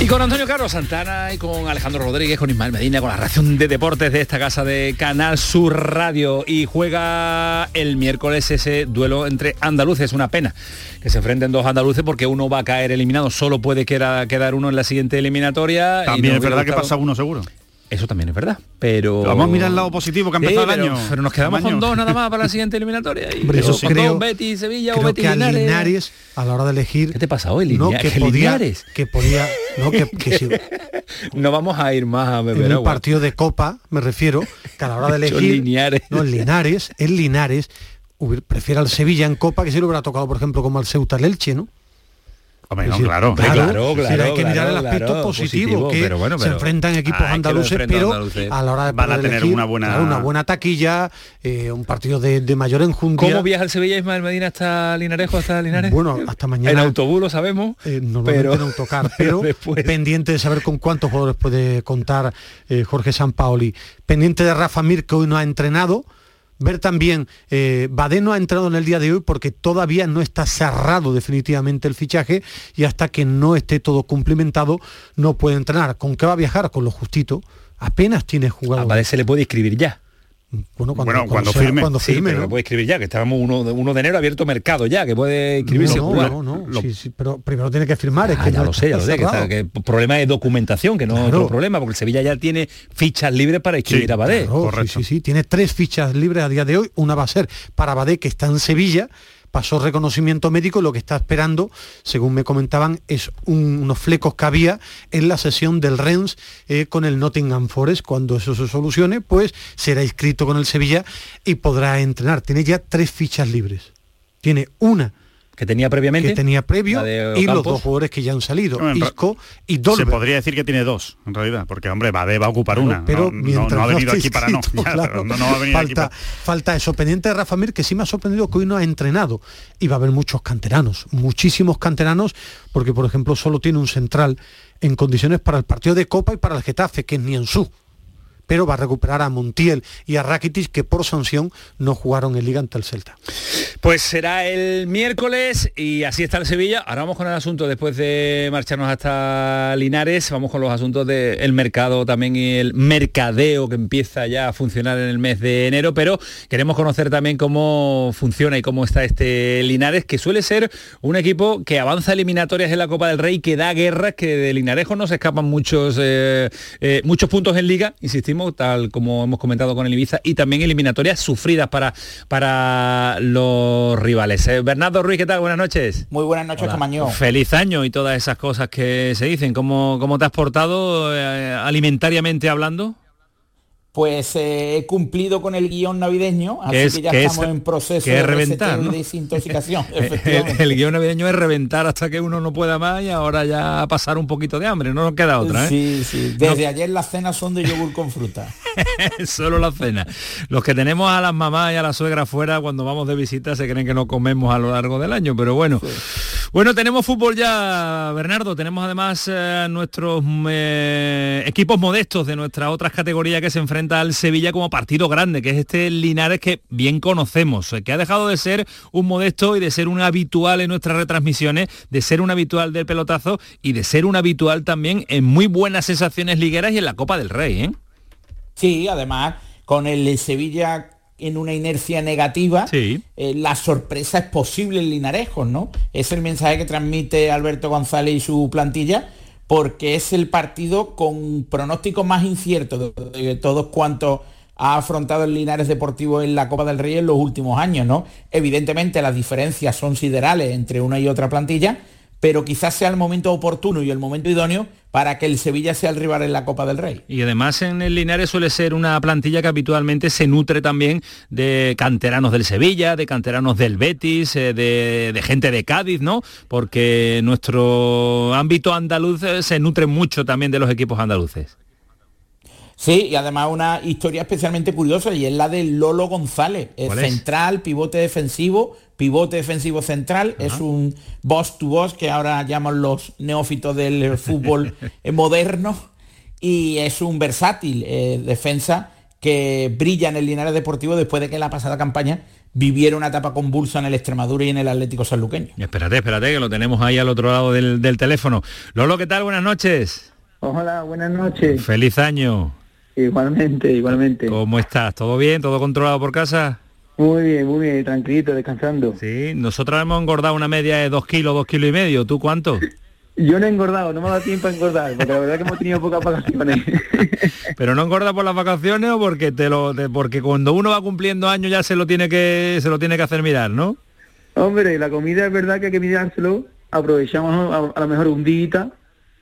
Y con Antonio Carlos Santana y con Alejandro Rodríguez, con Ismael Medina, con la reacción de deportes de esta casa de Canal Sur Radio. Y juega el miércoles ese duelo entre andaluces. Es una pena que se enfrenten dos andaluces porque uno va a caer eliminado. Solo puede quedar, quedar uno en la siguiente eliminatoria. y También es verdad que pasa uno seguro. Eso también es verdad. Pero. Vamos a mirar el lado positivo que ha Sí, empezado el año. Pero nos quedamos con dos nada más para la siguiente eliminatoria. Y Hombre, eso yo con creo- dos, Betis, Sevilla o Betis que a Linares. Linares, a la hora de elegir... ¿Qué te pasa hoy, No, Linia- que que podía, Linares? que podía, no, que, que si- No vamos a ir más a beber en un agua. partido de Copa, me refiero, que a la hora de elegir... Linares. No, el Linares, el Linares, prefiere al Sevilla en Copa que si le hubiera tocado, por ejemplo, como al Ceuta el Elche, ¿no? Hombre, no, claro. claro, decir, claro, hay que mirar claro, el aspecto claro, positivo, positivo, que pero bueno, se enfrentan equipos andaluces, enfrentan pero andaluces. a la hora de Van a tener elegir, una buena- claro, una buena taquilla, eh, un partido de, de mayor enjundia. ¿Cómo viaja el Sevilla Ismael Medina hasta Linarejo, hasta Linares? Bueno, hasta mañana. En autobús lo sabemos. Eh, normalmente pero- en autocar, pero después- pendiente de saber con cuántos jugadores puede contar eh, Jorge Sampaoli. Pendiente de Rafa Mir, que hoy no ha entrenado. Ver también, eh, Badé no ha entrado en el día de hoy porque todavía no está cerrado definitivamente el fichaje y hasta que no esté todo cumplimentado no puede entrenar. ¿Con qué va a viajar? Con lo justito. Apenas tiene A jugador. Badé se le puede inscribir ya. Bueno, cuando, Bueno, cuando sea- firme. Cuando Sí, firme, pero ¿no? puede inscribir ya, que estábamos uno de, uno de enero abierto mercado ya, que puede inscribirse y no, jugar. no, no, sí, sí, pero primero tiene que firmar. es Ah, que ya no lo sé, ya lo sé, que, está- que problema de documentación, que no es Claro. otro problema, porque el Sevilla ya tiene fichas libres para inscribir Sí, a Badé. Claro, correcto. Sí, sí, sí, tiene tres fichas libres a día de hoy. Una va a ser para Badé, que está en Sevilla, pasó reconocimiento médico, lo que está esperando, según me comentaban, es un- unos flecos que había en la sesión del Rennes eh, con el Nottingham Forest. Cuando eso se solucione, pues será inscrito con el Sevilla y podrá entrenar. Tiene ya tres fichas libres. Tiene una Que tenía previamente. que tenía previo y los dos jugadores que ya han salido, Isco y Se Dolber. podría decir que tiene dos, en realidad, porque hombre, Badé va a ocupar una. pero no, no- mientras no ha venido aquí para no. inscrito, Ya, claro, pero no, no va a venir aquí falta, para- falta eso. Pendiente de Rafa Mir, que sí me ha sorprendido que hoy no ha entrenado. Y va a haber muchos canteranos, muchísimos canteranos, porque por ejemplo solo tiene un central en condiciones para el partido de Copa y para el Getafe, que es Nianzú. Pero va a recuperar a Montiel y a Rakitic que por sanción no jugaron en Liga ante el Celta. Pues será el miércoles y así está el Sevilla. Ahora vamos con el asunto, después de marcharnos hasta Linares, vamos con los asuntos del mercado también y el mercadeo que empieza ya a funcionar en el mes de enero, pero queremos conocer también cómo funciona y cómo está este Linares, que suele ser un equipo que avanza eliminatorias en la Copa del Rey, que da guerras, que de Linarejo no se escapan muchos, eh, eh, muchos puntos en liga, tal como hemos comentado con el Ibiza, y también eliminatorias sufridas para, para los rivales. Eh, Bernardo Ruiz, ¿qué tal? Buenas noches. Muy buenas noches, Camaño. Feliz año y todas esas cosas que se dicen. ¿Cómo, cómo te has portado alimentariamente hablando? Pues eh, he cumplido con el guion navideño, así que ya estamos en proceso de reventar, de desintoxicación. el, guion navideño es reventar hasta que uno no pueda más y ahora ya pasar un poquito de hambre, no nos queda otra. ¿eh? Sí, sí. Desde ayer las cenas son de yogur con fruta. Solo la cena. Los que tenemos a las mamás y a la suegra fuera cuando vamos de visita se creen que no comemos a lo largo del año, pero bueno. Bueno, tenemos fútbol ya, Bernardo. Tenemos además eh, nuestros eh, equipos modestos de nuestras otras categorías que se enfrentan al Sevilla como partido grande, que es este Linares que bien conocemos, eh, que ha dejado de ser un modesto y de ser un habitual en nuestras retransmisiones, de ser un habitual del pelotazo y de ser un habitual también en muy buenas sensaciones ligueras y en la Copa del Rey. ¿eh? Sí, además, con el Sevilla en una inercia negativa, eh, la sorpresa es posible en Linarejos, ¿no? Es el mensaje que transmite Alberto González y su plantilla, porque es el partido con pronóstico más incierto de, todos cuantos ha afrontado el Linares Deportivo en la Copa del Rey en los últimos años, ¿no? Evidentemente las diferencias son siderales entre una y otra plantilla, pero quizás sea el momento oportuno y el momento idóneo para que el Sevilla sea el rival en la Copa del Rey. Y además en el Linares suele ser una plantilla que habitualmente se nutre también de canteranos del Sevilla, de canteranos del Betis, eh, de, gente de Cádiz, ¿no? Porque nuestro ámbito andaluz eh, se nutre mucho también de los equipos andaluces. Sí, y además una historia especialmente curiosa y es la de Lolo González, central, pivote defensivo, pivote defensivo central, es un boss to boss que ahora llaman los neófitos del fútbol moderno y es un versátil eh, defensa que brilla en el Linares Deportivo después de que en la pasada campaña viviera una etapa convulsa en el Extremadura y en el Atlético Sanluqueño. Espérate, espérate, que lo tenemos ahí al otro lado del, del teléfono. Lolo, ¿qué tal? Buenas noches. Hola, buenas noches. Feliz año. Igualmente, igualmente. ¿Cómo estás? ¿Todo bien? ¿Todo controlado por casa? Muy bien, muy bien, tranquilito, descansando. Sí, nosotros hemos engordado una media de dos kilos, dos kilos y medio. ¿Tú cuánto? Yo no he engordado, no me ha dado tiempo a engordar, porque la verdad que hemos tenido pocas vacaciones. Pero no engorda por las vacaciones o porque te lo, porque cuando uno va cumpliendo años ya se lo tiene que se lo tiene que hacer mirar, ¿no? Hombre, la comida es verdad que hay que mirárselo. Aprovechamos a, a lo mejor un día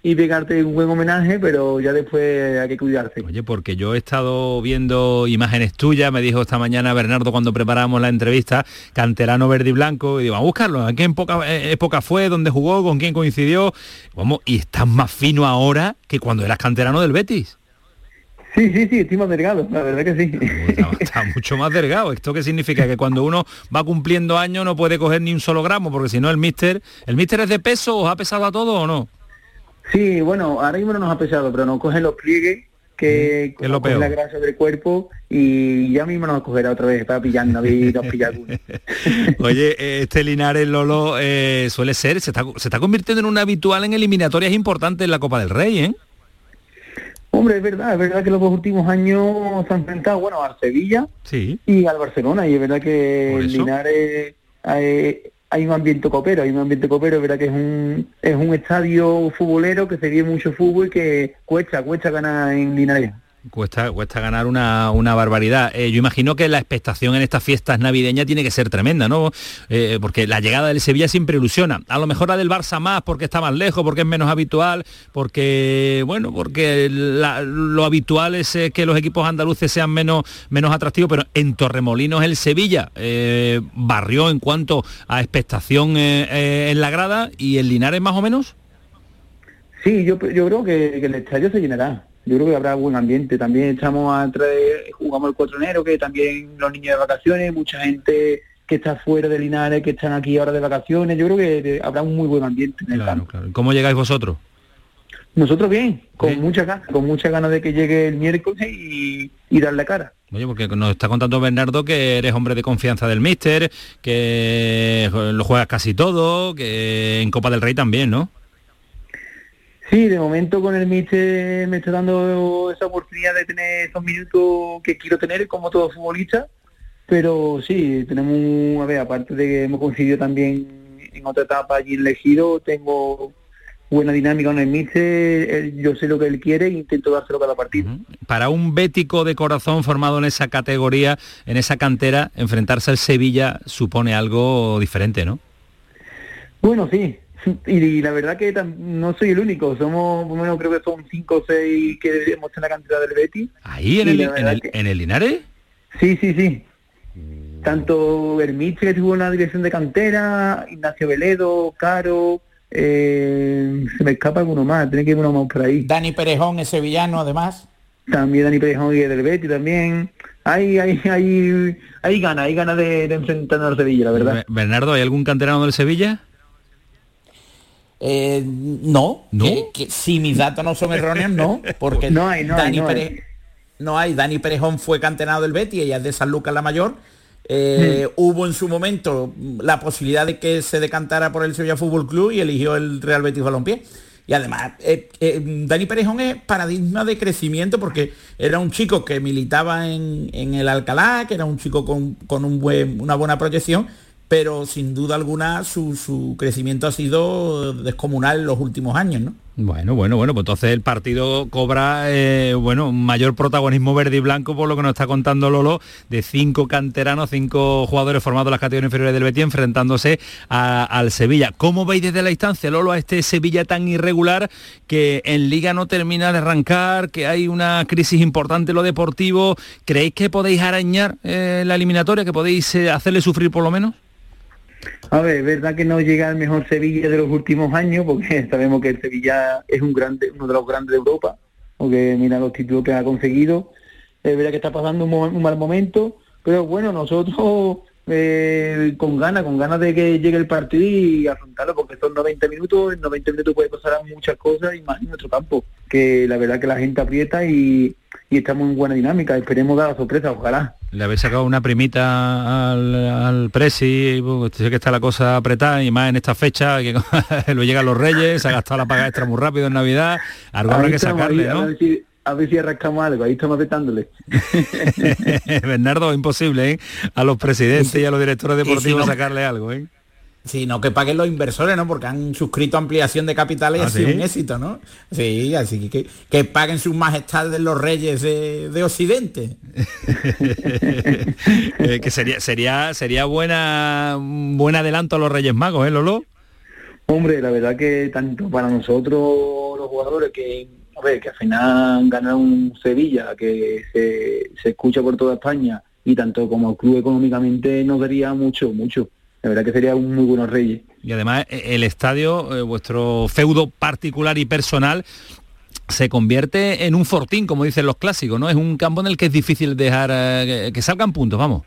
y pegarte un buen homenaje, pero ya después hay que cuidarse. Oye, porque yo he estado viendo imágenes tuyas, me dijo esta mañana Bernardo cuando preparamos la entrevista, canterano verde y blanco, y digo, a buscarlo, ¿a qué época, eh, época fue, dónde jugó, con quién coincidió? Vamos, y estás más fino ahora que cuando eras canterano del Betis. Sí, sí, sí, estoy más delgado, la verdad que sí. Está, mucho más delgado. ¿Esto qué significa? Que cuando uno va cumpliendo años no puede coger ni un solo gramo, porque si no el mister, ¿el mister es de peso? ¿Os ha pesado a todo o no? Sí, bueno, ahora mismo no nos ha pesado, pero nos cogen los pliegues que es lo peor. la grasa del cuerpo y ya mismo nos cogerá otra vez para pillar y nos Oye, este Linares Lolo eh, suele ser, se está, se está convirtiendo en un habitual en eliminatorias importantes en la Copa del Rey, ¿eh? Hombre, es verdad, es verdad que los dos últimos años se han enfrentado, bueno, al Sevilla sí. y al Barcelona, y es verdad que Linares eh, hay un ambiente copero, hay un ambiente copero, verdad que es un, es un estadio futbolero que se vive mucho fútbol y que cuesta, cuesta ganar en Linares. Cuesta, cuesta ganar una, una barbaridad. Eh, yo imagino que la expectación en estas fiestas navideñas tiene que ser tremenda, ¿no? Eh, porque la llegada del Sevilla siempre ilusiona. A lo mejor la del Barça más porque está más lejos, porque es menos habitual, porque, bueno, porque lo habitual es eh, que los equipos andaluces sean menos, menos atractivos, pero en Torremolinos el Sevilla barrió en cuanto a expectación en la grada y el Linares más o menos. Sí, yo, yo creo que el estadio se llenará yo creo que habrá buen ambiente. También estamos a traer, jugamos el 4 de enero, que también los niños de vacaciones, mucha gente que está fuera de Linares, que están aquí ahora de vacaciones. Yo creo que habrá un muy buen ambiente en el claro, Claro. ¿Cómo llegáis vosotros? Nosotros bien, con muchas ganas, con muchas ganas de que llegue el miércoles y, y darle cara. Oye, porque nos está contando Bernardo que eres hombre de confianza del míster, que lo juegas casi todo, que en Copa del Rey también, ¿no? Sí, de momento con el míster me está dando esa oportunidad de tener esos minutos que quiero tener como todo futbolista, pero sí, tenemos, a ver, aparte de que hemos conseguido también en otra etapa allí elegido, tengo buena dinámica con el Mister, yo sé lo que él quiere e intento dárselo cada partido. Para un bético de corazón formado en esa categoría, en esa cantera, enfrentarse al Sevilla supone algo diferente, ¿no? Bueno, sí. Y, la verdad que no soy el único, somos, bueno, creo que son cinco o seis que debemos en la cantera del Betis. ¿Ahí, en el, en el, Linares? Sí, sí, sí. Tanto Hermich, que estuvo en la dirección de cantera, Ignacio Veledo, Caro, eh, se me escapa alguno más, tiene que ir uno más por ahí. Dani Perejón es sevillano además. También Dani Perejón y del Betty también. Hay, hay, hay, hay ganas, hay ganas de, de enfrentar a Sevilla, la verdad. Bernardo, ¿hay algún canterano del Sevilla? Eh, no, ¿No? Que, si mis datos no son erróneos, no, porque no hay, no Dani hay, no hay. no hay. Dani Perejón fue canterano del Betty, ella es de San Lucas la Mayor, eh, hubo en su momento la posibilidad de que se decantara por el Sevilla Fútbol Club y eligió el Real Betis Balompié. Y además, eh, eh, Dani Perejón es paradigma de crecimiento porque era un chico que militaba en, el Alcalá, que era un chico con, un buen, una buena proyección, pero sin duda alguna su, su crecimiento ha sido descomunal en los últimos años, ¿no? Bueno, bueno, bueno, pues entonces el partido cobra eh, bueno, mayor protagonismo verde y blanco por lo que nos está contando Lolo, de cinco canteranos, cinco jugadores formados en las categorías inferiores del Betis enfrentándose al Sevilla. ¿Cómo veis desde la distancia, Lolo, a este Sevilla tan irregular que en Liga no termina de arrancar, que hay una crisis importante en lo deportivo? ¿Creéis que podéis arañar eh, la eliminatoria, que podéis eh, hacerle sufrir por lo menos? A ver, es verdad que no llega al mejor Sevilla de los últimos años, porque sabemos que el Sevilla es un grande, uno de los grandes de Europa, porque mira los títulos que ha conseguido. Es verdad que está pasando un, mal momento, pero bueno, nosotros eh, con ganas, con ganas de que llegue el partido y afrontarlo, porque son 90 minutos, en 90 minutos puede pasar muchas cosas y más en nuestro campo, que la verdad que la gente aprieta y, y estamos en buena dinámica, esperemos dar la sorpresa, ojalá. Le habéis sacado una primita al, al Presi, sé que está la cosa apretada y más en esta fecha, que lo llegan los reyes, se ha gastado la paga extra muy rápido en Navidad, algo habrá que sacarle, ¿no? A ver, si, arrancamos algo, ahí estamos apretándole. Bernardo, imposible, ¿eh? A los presidentes y a los directores deportivos sacarle algo, ¿eh? sino que paguen los inversores, ¿no? Porque han suscrito ampliación de capitales y ha ¿Ah, sido un éxito, ¿no? Sí, así que que paguen sus majestades los reyes de, Occidente. Eh, que sería sería sería buena buen adelanto a los Reyes Magos, ¿eh, Lolo? Hombre, la verdad que tanto para nosotros los jugadores que a ver, que al final ganar un Sevilla que se, se escucha por toda España y tanto como club económicamente nos daría mucho, mucho la verdad que sería un muy buenos reyes. Y además e, el estadio, eh, vuestro feudo particular y personal, se convierte en un fortín, como dicen los clásicos, ¿no? Es un campo en el que es difícil dejar eh, que salgan puntos, vamos.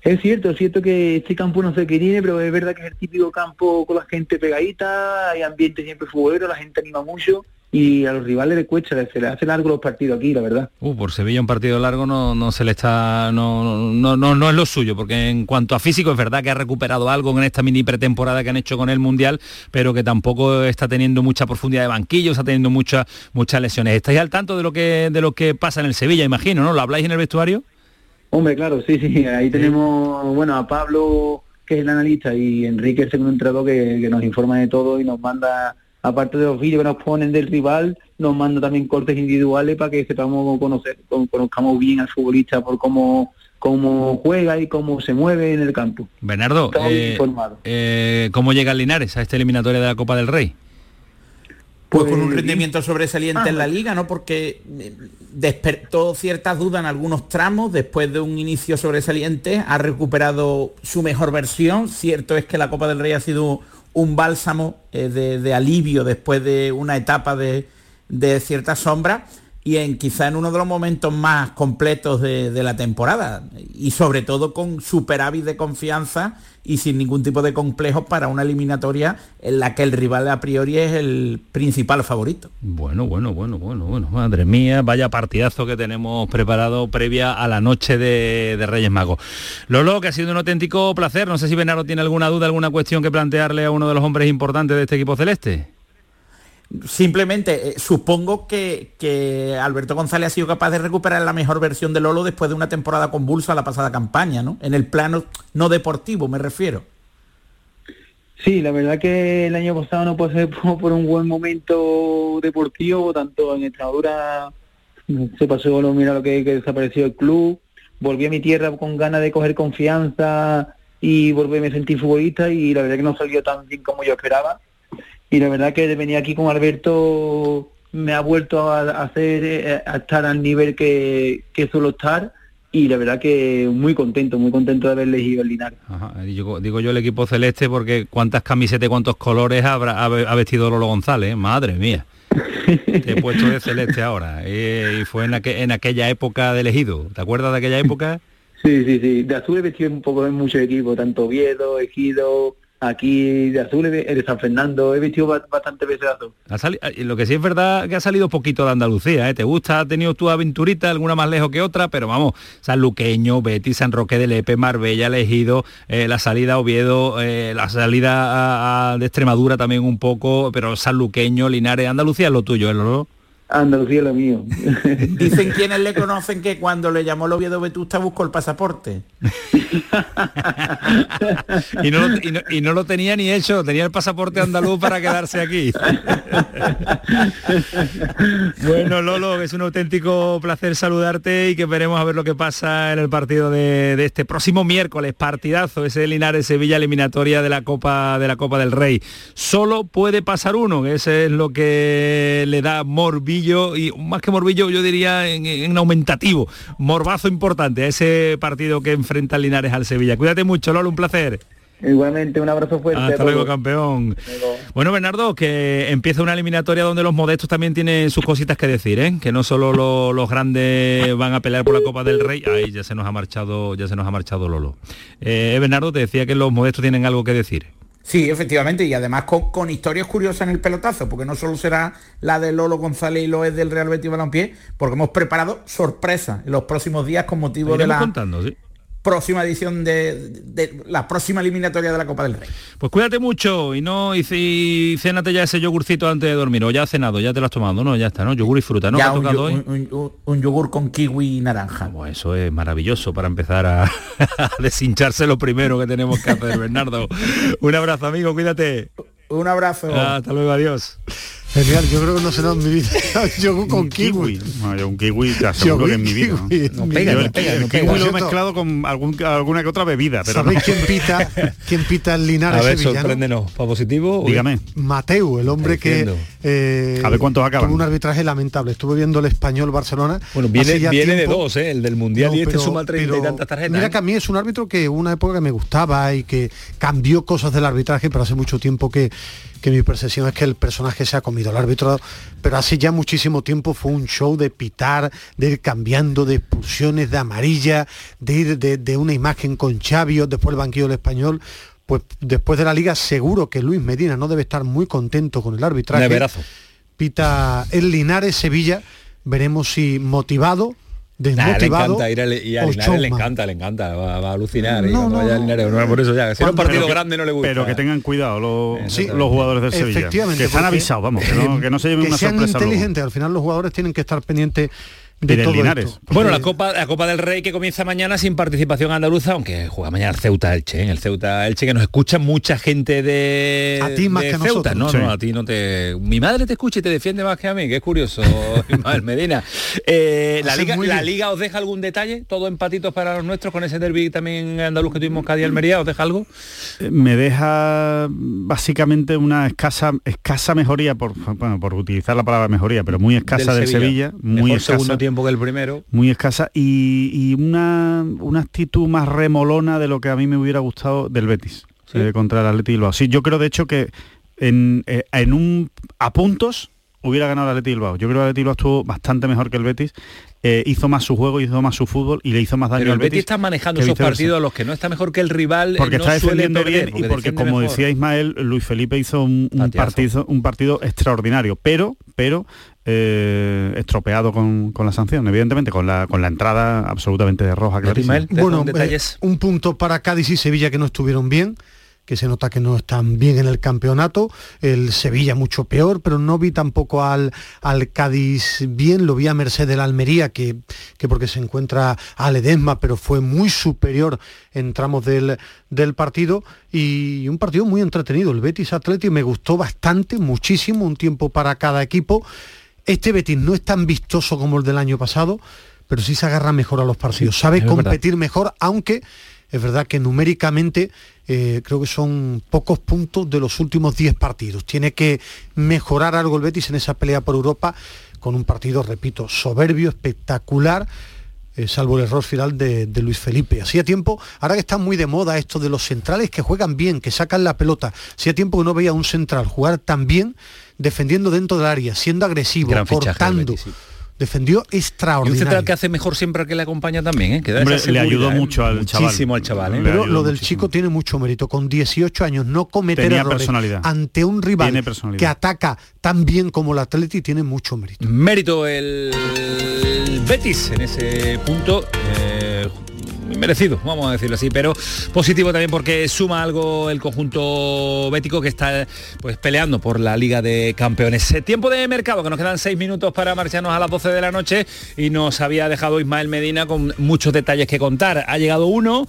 Es cierto, es cierto que este campo no sé qué tiene, pero es verdad que es el típico campo con la gente pegadita, hay ambiente siempre futbolero, la gente anima mucho y a los rivales les cuesta, se les hace largo los partidos aquí, la verdad. Uh, por Sevilla un partido largo no, no se le está, no, no, no, no es lo suyo, porque en cuanto a físico es verdad que ha recuperado algo en esta mini pretemporada que han hecho con el Mundial, pero que tampoco está teniendo mucha profundidad de banquillo, está teniendo muchas muchas lesiones. ¿Estáis al tanto de lo que de lo que pasa en el Sevilla, imagino, ¿no? ¿Lo habláis en el vestuario? Hombre, claro, sí, sí, ahí tenemos, bueno, a Pablo, que es el analista, y Enrique, el segundo entrenador, que, que nos informa de todo y nos manda aparte de los vídeos que nos ponen del rival, nos manda también cortes individuales para que sepamos conocer, conozcamos bien al futbolista por cómo cómo juega y cómo se mueve en el campo. Bernardo, eh, eh, ¿cómo llega Linares a esta eliminatoria de la Copa del Rey? Pues, con un pues, rendimiento sobresaliente en la liga, ¿no? Porque eh, despertó ciertas dudas en algunos tramos, después de un inicio sobresaliente, ha recuperado su mejor versión. Cierto es que la Copa del Rey ha sido un bálsamo eh, de, alivio después de una etapa de, cierta sombra y en quizá en uno de los momentos más completos de, de la temporada. Y sobre todo con superávit de confianza y sin ningún tipo de complejos para una eliminatoria en la que el rival a priori es el principal favorito. Bueno, bueno, bueno, bueno, bueno, madre mía, vaya partidazo que tenemos preparado previa a la noche de, de Reyes Magos. Lolo, que ha sido un auténtico placer, no sé si Benaro tiene alguna duda, alguna cuestión que plantearle a uno de los hombres importantes de este equipo celeste. Simplemente eh, supongo que, Alberto González ha sido capaz de recuperar la mejor versión de Lolo después de una temporada convulsa la pasada campaña, ¿no? En el plano no deportivo, me refiero. Sí, la verdad que el año pasado no pasé por, un buen momento deportivo, tanto en Extremadura se pasó, mira lo que, que desapareció el club, volví a mi tierra con ganas de coger confianza y volví a sentir futbolista y la verdad que no salió tan bien como yo esperaba y la verdad que de venir aquí con Alberto me ha vuelto a hacer eh, a estar al nivel que, que suelo estar y la verdad que muy contento, muy contento de haber elegido el Linares. Ajá, digo, digo, yo el equipo celeste porque cuántas camisetas cuántos colores habrá, ha, vestido Lolo González, madre mía. Te he puesto de celeste ahora. Eh, y fue en, aqu en aquella época de elegido. ¿Te acuerdas de aquella época? Sí, sí, sí. De azul he vestido un poco de mucho equipo, tanto Oviedo, Ejido, aquí de azul, de San Fernando, he vestido bastante veces azul. lo que sí es verdad que ha salido poquito de Andalucía, ¿eh? ¿Te gusta? ¿Has tenido tu aventurita, alguna más lejos que otra? Pero vamos, San Luqueño, Betis, San Roque de Lepe, Marbella, Elegido, eh, la salida a Oviedo, eh, la salida de Extremadura también un poco, pero San Luqueño, Linares, Andalucía es lo tuyo, ¿eh. Andalucía es lo mío. Dicen quienes le conocen que cuando le llamó el Oviedo Vetusta buscó el pasaporte. y, no lo, y, no, y, no, lo tenía ni hecho, tenía el pasaporte andaluz para quedarse aquí. bueno, Lolo, es un auténtico placer saludarte y que veremos a ver lo que pasa en el partido de, de este próximo miércoles, partidazo, ese Linares Sevilla eliminatoria de la Copa de la Copa del Rey. Solo puede pasar uno, ese es lo que le da morbillo y más que morbillo yo diría en, en aumentativo, morbazo importante a ese partido que enfrenta Linares al Sevilla. Cuídate mucho, Lolo, un placer. Igualmente, un abrazo fuerte. Hasta luego, campeón. Luego. Bueno, Bernardo, que empieza una eliminatoria donde los modestos también tienen sus cositas que decir, ¿eh? Que no solo lo, los grandes van a pelear por la Copa del Rey. Ahí ya se nos ha marchado, ya se nos ha marchado Lolo. Eh, Bernardo te decía que los modestos tienen algo que decir. Sí, efectivamente, y además con, con, historias curiosas en el pelotazo, porque no solo será la de Lolo González y lo es del Real Betis Balompié, porque hemos preparado sorpresa en los próximos días con motivo de la, contando, ¿sí? Próxima edición de, de, la próxima eliminatoria de la Copa del Rey. Pues cuídate mucho y no y, y cénate ya ese yogurcito antes de dormir o ya has cenado, ya te lo has tomado, no, ya está, ¿no? Yogur y fruta, ¿no? Ya un, yo, un, un, un, yogur con kiwi y naranja. Bueno, eso es maravilloso para empezar a, a deshincharse lo primero que tenemos que hacer, Bernardo. Un abrazo, amigo, cuídate. Un abrazo. Ah, hasta luego, adiós. Genial, yo creo que no se en mi vida. yogur con kiwi. No, yo un kiwi te aseguro que en mi vida. ¿no? No pega, yo no pega, el, no kiwi pega. lo he mezclado con algún, alguna que otra bebida. Pero ¿Sabéis no. quién pita? ¿Quién pita el Linares A ver, sevillano? sorpréndenos. ¿Para positivo? Dígame. Mateu, el hombre que eh, a ver cuántos acaban. tuvo un arbitraje lamentable. Estuve viendo el español Barcelona. Bueno, viene, viene de dos, ¿eh? el del Mundial No, y este pero- suma treinta y tantas tarjetas. Mira ¿eh? que a mí es un árbitro que una época que me gustaba y que cambió cosas del arbitraje, pero hace mucho tiempo que, que mi percepción es que el personaje se ha comido al árbitro, pero hace ya muchísimo tiempo fue un show de pitar, de ir cambiando de expulsiones, de amarilla, de ir de, de una imagen con Chavio, después el banquillo del español. Pues después de la liga seguro que Luis Medina no debe estar muy contento con el arbitraje. Neverazo. Pita el Linares Sevilla, veremos si motivado, Nah, le desmotivado. encanta ir a, y a Linares le encanta, le encanta, va, va a alucinar. No, no, vaya a no. Linares, no, por eso ya, si era un Pero partido que- grande no le gusta. Pero que tengan cuidado los, Sí. los jugadores del Sevilla. Efectivamente, Que están avisados, vamos, que no, que no se lleven que una sean sorpresa luego. inteligentes. Al final los jugadores tienen que estar pendientes Y de del todo Linares. esto. Bueno, la Copa, la Copa del Rey que comienza mañana sin participación andaluza, aunque juega mañana el Ceuta Elche, ¿eh? el Ceuta Elche que nos escucha mucha gente de, A ti más de que Ceuta, nosotros. no, Sí. no, a ti no te. Mi madre te escucha y te defiende más que a mí, que es curioso, Ismael Medina. Eh, la liga, la liga os deja algún detalle, todo empatitos para los nuestros con ese derby también andaluz que tuvimos Cádiz Almería, os deja algo. Eh, me deja básicamente una escasa escasa mejoría por bueno, por utilizar la palabra mejoría pero muy escasa del, Sevilla, muy Mejor escasa segundo tiempo que el primero. muy escasa y, y una, una actitud más remolona de lo que a mí me hubiera gustado del Betis eh, contra el Atleti Bilbao. Sí, yo creo de hecho que en, eh, en un a puntos hubiera ganado el Atleti Bilbao. Yo creo que el Atleti Bilbao estuvo bastante mejor que el Betis. Eh, hizo más su juego, hizo más su fútbol y le hizo más daño Pero al el Betis Betis. está manejando esos partidos a los que no está mejor que el rival. porque no está defendiendo perder, bien y porque defiende como mejor. decía Ismael Luis Felipe hizo un, partido un partido extraordinario pero pero eh, estropeado con, con la sanción evidentemente con la con la entrada absolutamente de roja clarísima. Bueno, eh, un punto para Cádiz y Sevilla que no estuvieron bien que se nota que no están bien en el campeonato, el Sevilla mucho peor, pero no vi tampoco al, al Cádiz bien, lo vi a merced de la Almería, que, que porque se encuentra a Ledesma, pero fue muy superior en tramos del, del partido, y un partido muy entretenido, el Betis Atleti me gustó bastante, muchísimo, un tiempo para cada equipo, este Betis no es tan vistoso como el del año pasado, pero sí se agarra mejor a los partidos, sabe verdad. competir mejor, aunque es verdad que numéricamente eh, creo que son pocos puntos de los últimos 10 partidos. Tiene que mejorar algo el Betis en esa pelea por Europa con un partido, repito, soberbio, espectacular. eh, salvo el error final de, de Luis Felipe. Hacía tiempo, ahora que está muy de moda esto de los centrales que juegan bien, que sacan la pelota, hacía tiempo que no veía a un central jugar tan bien, defendiendo dentro del área, siendo agresivo, Gran cortando. Defendió Y un extraordinario. central que hace mejor siempre que le acompaña también, ¿eh? que da Hombre, esa le ayudó ¿eh? mucho al chaval. Muchísimo al chaval. ¿eh? Pero lo del muchísimo. chico tiene mucho mérito. Con 18 años no cometer Tenía errores personalidad. ante un rival Tiene personalidad. que ataca tan bien como el Atleti tiene mucho mérito. Mérito el Betis en ese punto. eh, merecido, vamos a decirlo así, pero positivo también porque suma algo el conjunto bético que está pues peleando por la Liga de Campeones. Eh, Tiempo de mercado, que nos quedan seis minutos para marcharnos a las 12 de la noche y nos había dejado Ismael Medina con muchos detalles que contar. Ha llegado uno.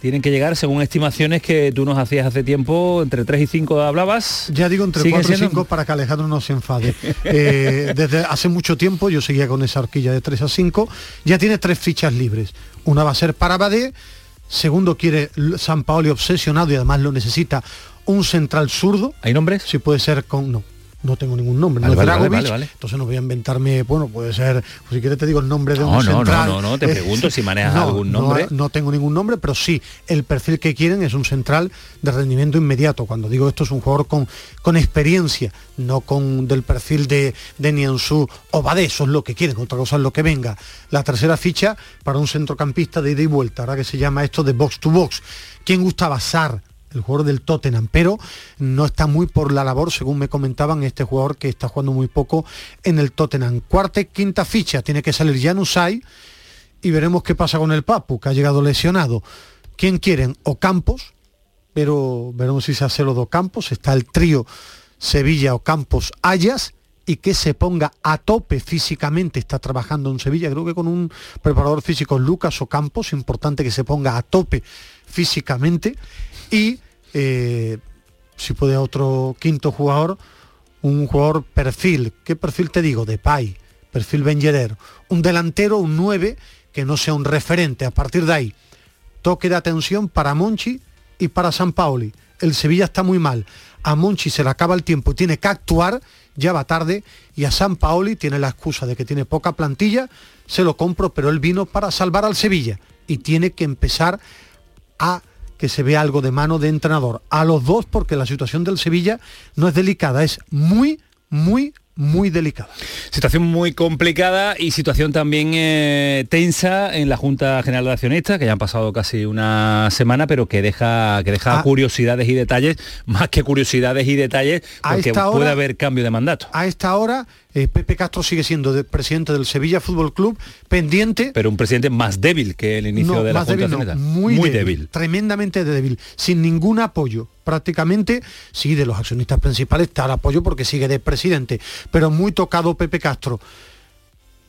Tienen que llegar, según estimaciones que tú nos hacías hace tiempo, entre 3 y 5 hablabas. Ya digo entre ¿Siguen 4 y siendo? 5 para que Alejandro no se enfade. Eh, desde hace mucho tiempo yo seguía con esa horquilla de 3 a 5. Ya tiene tres fichas libres. Una va a ser para Badé. Segundo quiere San Paoli obsesionado y además lo necesita un central zurdo. ¿Hay nombres? Si puede ser con... No. No tengo ningún nombre, Vale, no vale, Dragovic, vale, entonces no voy a inventarme, bueno, puede ser, pues si quieres te digo el nombre de No, un no, no, central. no, no, te Eh, pregunto si manejas no, algún no, nombre. No, tengo ningún nombre, pero sí, el perfil que quieren es un central de rendimiento inmediato. Cuando digo esto es un jugador con, con experiencia, no con del perfil de, de Nianzú o Badé, eso es lo que quieren, otra cosa es lo que venga. La tercera ficha para un centrocampista de ida y vuelta, ahora que se llama esto de box to box. ¿Quién gustaba? Sar, el jugador del Tottenham, pero no está muy por la labor, según me comentaban, este jugador que está jugando muy poco en el Tottenham. Cuarta y quinta ficha, tiene que salir Janusay y veremos qué pasa con el Papu, que ha llegado lesionado. ¿Quién quieren? O Campos, pero veremos si se hace los dos campos. Está el trío Sevilla o Campos Ayas y que se ponga a tope físicamente, está trabajando en Sevilla, creo que con un preparador físico Lucas o Campos, importante que se ponga a tope físicamente y eh, si puede otro quinto jugador, un jugador perfil, ¿qué perfil te digo? De Pai, perfil Ben un delantero, un 9, que no sea un referente, a partir de ahí, toque de atención para Monchi y para San Paoli. El Sevilla está muy mal. A Monchi se le acaba el tiempo tiene que actuar, ya va tarde, y a San Paoli tiene la excusa de que tiene poca plantilla, se lo compro, pero él vino para salvar al Sevilla y tiene que empezar a que se vea algo de mano de entrenador. A los dos, porque la situación del Sevilla no es delicada, es muy, muy, muy delicada. Situación muy complicada y situación también eh, tensa en la Junta General de Accionistas, que ya han pasado casi una semana, pero que deja, que deja Ah. curiosidades y detalles, más que curiosidades y detalles, porque puede hora- haber cambio de mandato. A esta hora, eh, Pepe Castro sigue siendo de- presidente del Sevilla Fútbol Club, pendiente Pero un presidente más débil que el inicio No, de la más Junta débil no, Accionistas. muy, débil, débil. Tremendamente débil, sin ningún apoyo. Prácticamente, sí, de los accionistas principales está el apoyo porque sigue de presidente, pero muy tocado Pepe Castro.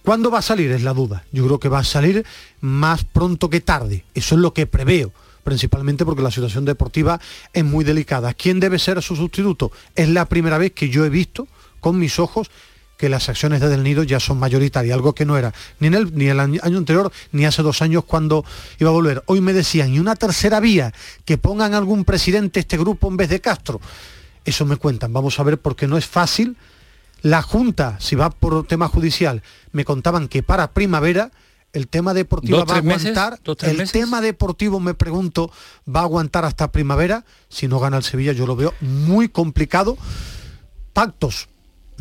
¿Cuándo va a salir? Es la duda. Yo creo que va a salir más pronto que tarde. Eso es lo que preveo principalmente porque la situación deportiva es muy delicada. ¿Quién debe ser su sustituto? Es la primera vez que yo he visto con mis ojos que las acciones de Del Nido ya son mayoritarias, algo que no era ni en el, ni el año anterior ni hace dos años cuando iba a volver. Hoy me decían, y una tercera vía, que pongan algún presidente este grupo en vez de Castro. Eso me cuentan, vamos a ver porque no es fácil. La Junta, si va por tema judicial, me contaban que para primavera el tema deportivo ¿Dos, va a meses? aguantar. ¿Dos, tres el meses? tema deportivo, me pregunto, va a aguantar hasta primavera. Si no gana el Sevilla, yo lo veo muy complicado. Pactos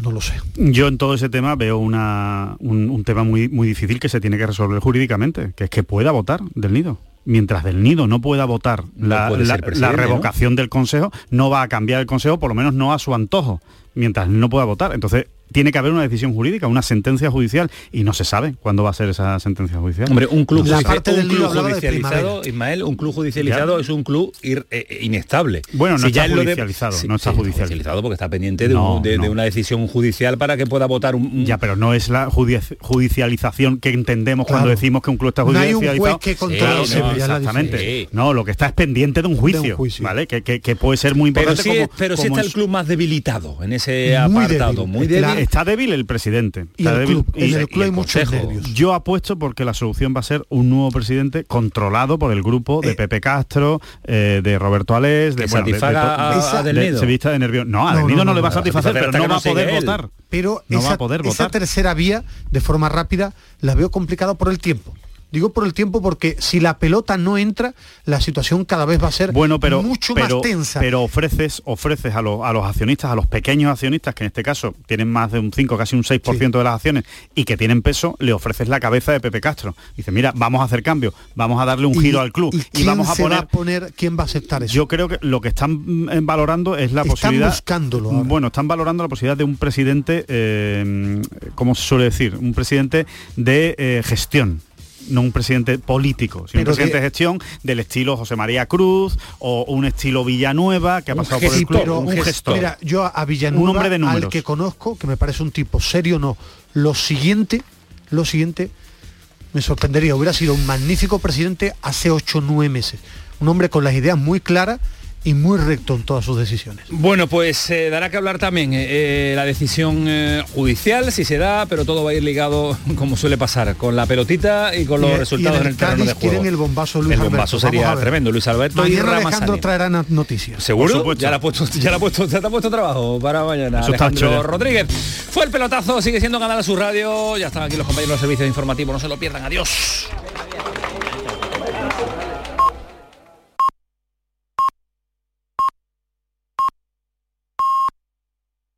no lo sé. Yo en todo ese tema veo una, un, un tema muy, muy difícil que se tiene que resolver jurídicamente, que es que pueda votar del nido mientras del nido no pueda votar la, la, la, revocación ¿no? del Consejo, no va a cambiar el Consejo, por lo menos no a su antojo, mientras no pueda votar. Entonces, tiene que haber una decisión jurídica, una sentencia judicial, y no se sabe cuándo va a ser esa sentencia judicial. Hombre, un club, la parte un club judicializado, Ismael, un club judicializado ya. es un club ir, eh, inestable. Bueno, no si está ya judicializado, de... sí, no está sí, judicializado. judicializado. porque está pendiente de, no, un, de, no. de, una decisión judicial para que pueda votar un, un... Ya, pero no es la judicialización que entendemos claro. cuando decimos que un club está judicializado. No hay un juez que controla sí, no, exactamente. No, lo que está es pendiente de un juicio, de un juicio. ¿vale? Que, que, que, puede ser muy importante. Pero sí, como, pero como sí está el club más debilitado en ese apartado, muy débil. Está débil el presidente. Y el club, en el club hay muchos nervios. Yo apuesto porque la solución va a ser un nuevo presidente controlado por el grupo de eh, Pepe Castro, eh, de Roberto Alés, de, que bueno, satisfaga de, de, a, a Del Nido. Se vista de nervio. No, a Del Nido no, no, le va a satisfacer, pero no va a poder votar. Pero no esa, va a poder votar. esa tercera vía, de forma rápida, la veo complicada por el tiempo. Digo por el tiempo porque si la pelota no entra, la situación cada vez va a ser bueno, pero, mucho pero, más tensa. Pero ofreces, ofreces a, los, a los accionistas, a los pequeños accionistas, que en este caso tienen más de un 5, casi un 6% sí. de las acciones y que tienen peso, le ofreces la cabeza de Pepe Castro. Dice, mira, vamos a hacer cambio, vamos a darle un ¿Y, giro al club y, y vamos a poner... Va a poner. ¿Quién va a aceptar eso? Yo creo que lo que están eh, valorando es la están posibilidad... buscándolo ahora. Bueno, están valorando la posibilidad de un presidente, eh, ¿cómo se suele decir? Un presidente de eh, gestión no un presidente político, sino Pero un presidente de gestión del estilo José María Cruz o un estilo Villanueva que ha pasado por el club. Pero un, gestor. Mira, yo a Villanueva, un hombre de números. al que conozco, que me parece un tipo serio, no. Lo siguiente, lo siguiente, me sorprendería. Hubiera sido un magnífico presidente hace ocho o nueve meses. Un hombre con las ideas muy claras y muy recto en todas sus decisiones. Bueno, pues eh, dará que hablar también eh, la decisión eh, judicial, si se da, pero todo va a ir ligado, como suele pasar, con la pelotita y con los y, resultados y en, el, el terreno de juego. el bombazo Luis El bombazo Alberto. sería tremendo, Luis Alberto mañana y. Alejandro traerá noticias. ¿Seguro? Ya le ha puesto, ya le ha puesto, ya te ha puesto trabajo para mañana. Eso Alejandro Rodríguez. Fue el pelotazo, sigue siendo Canal a su radio. Ya están aquí los compañeros de servicios informativos, no se lo pierdan. Adiós.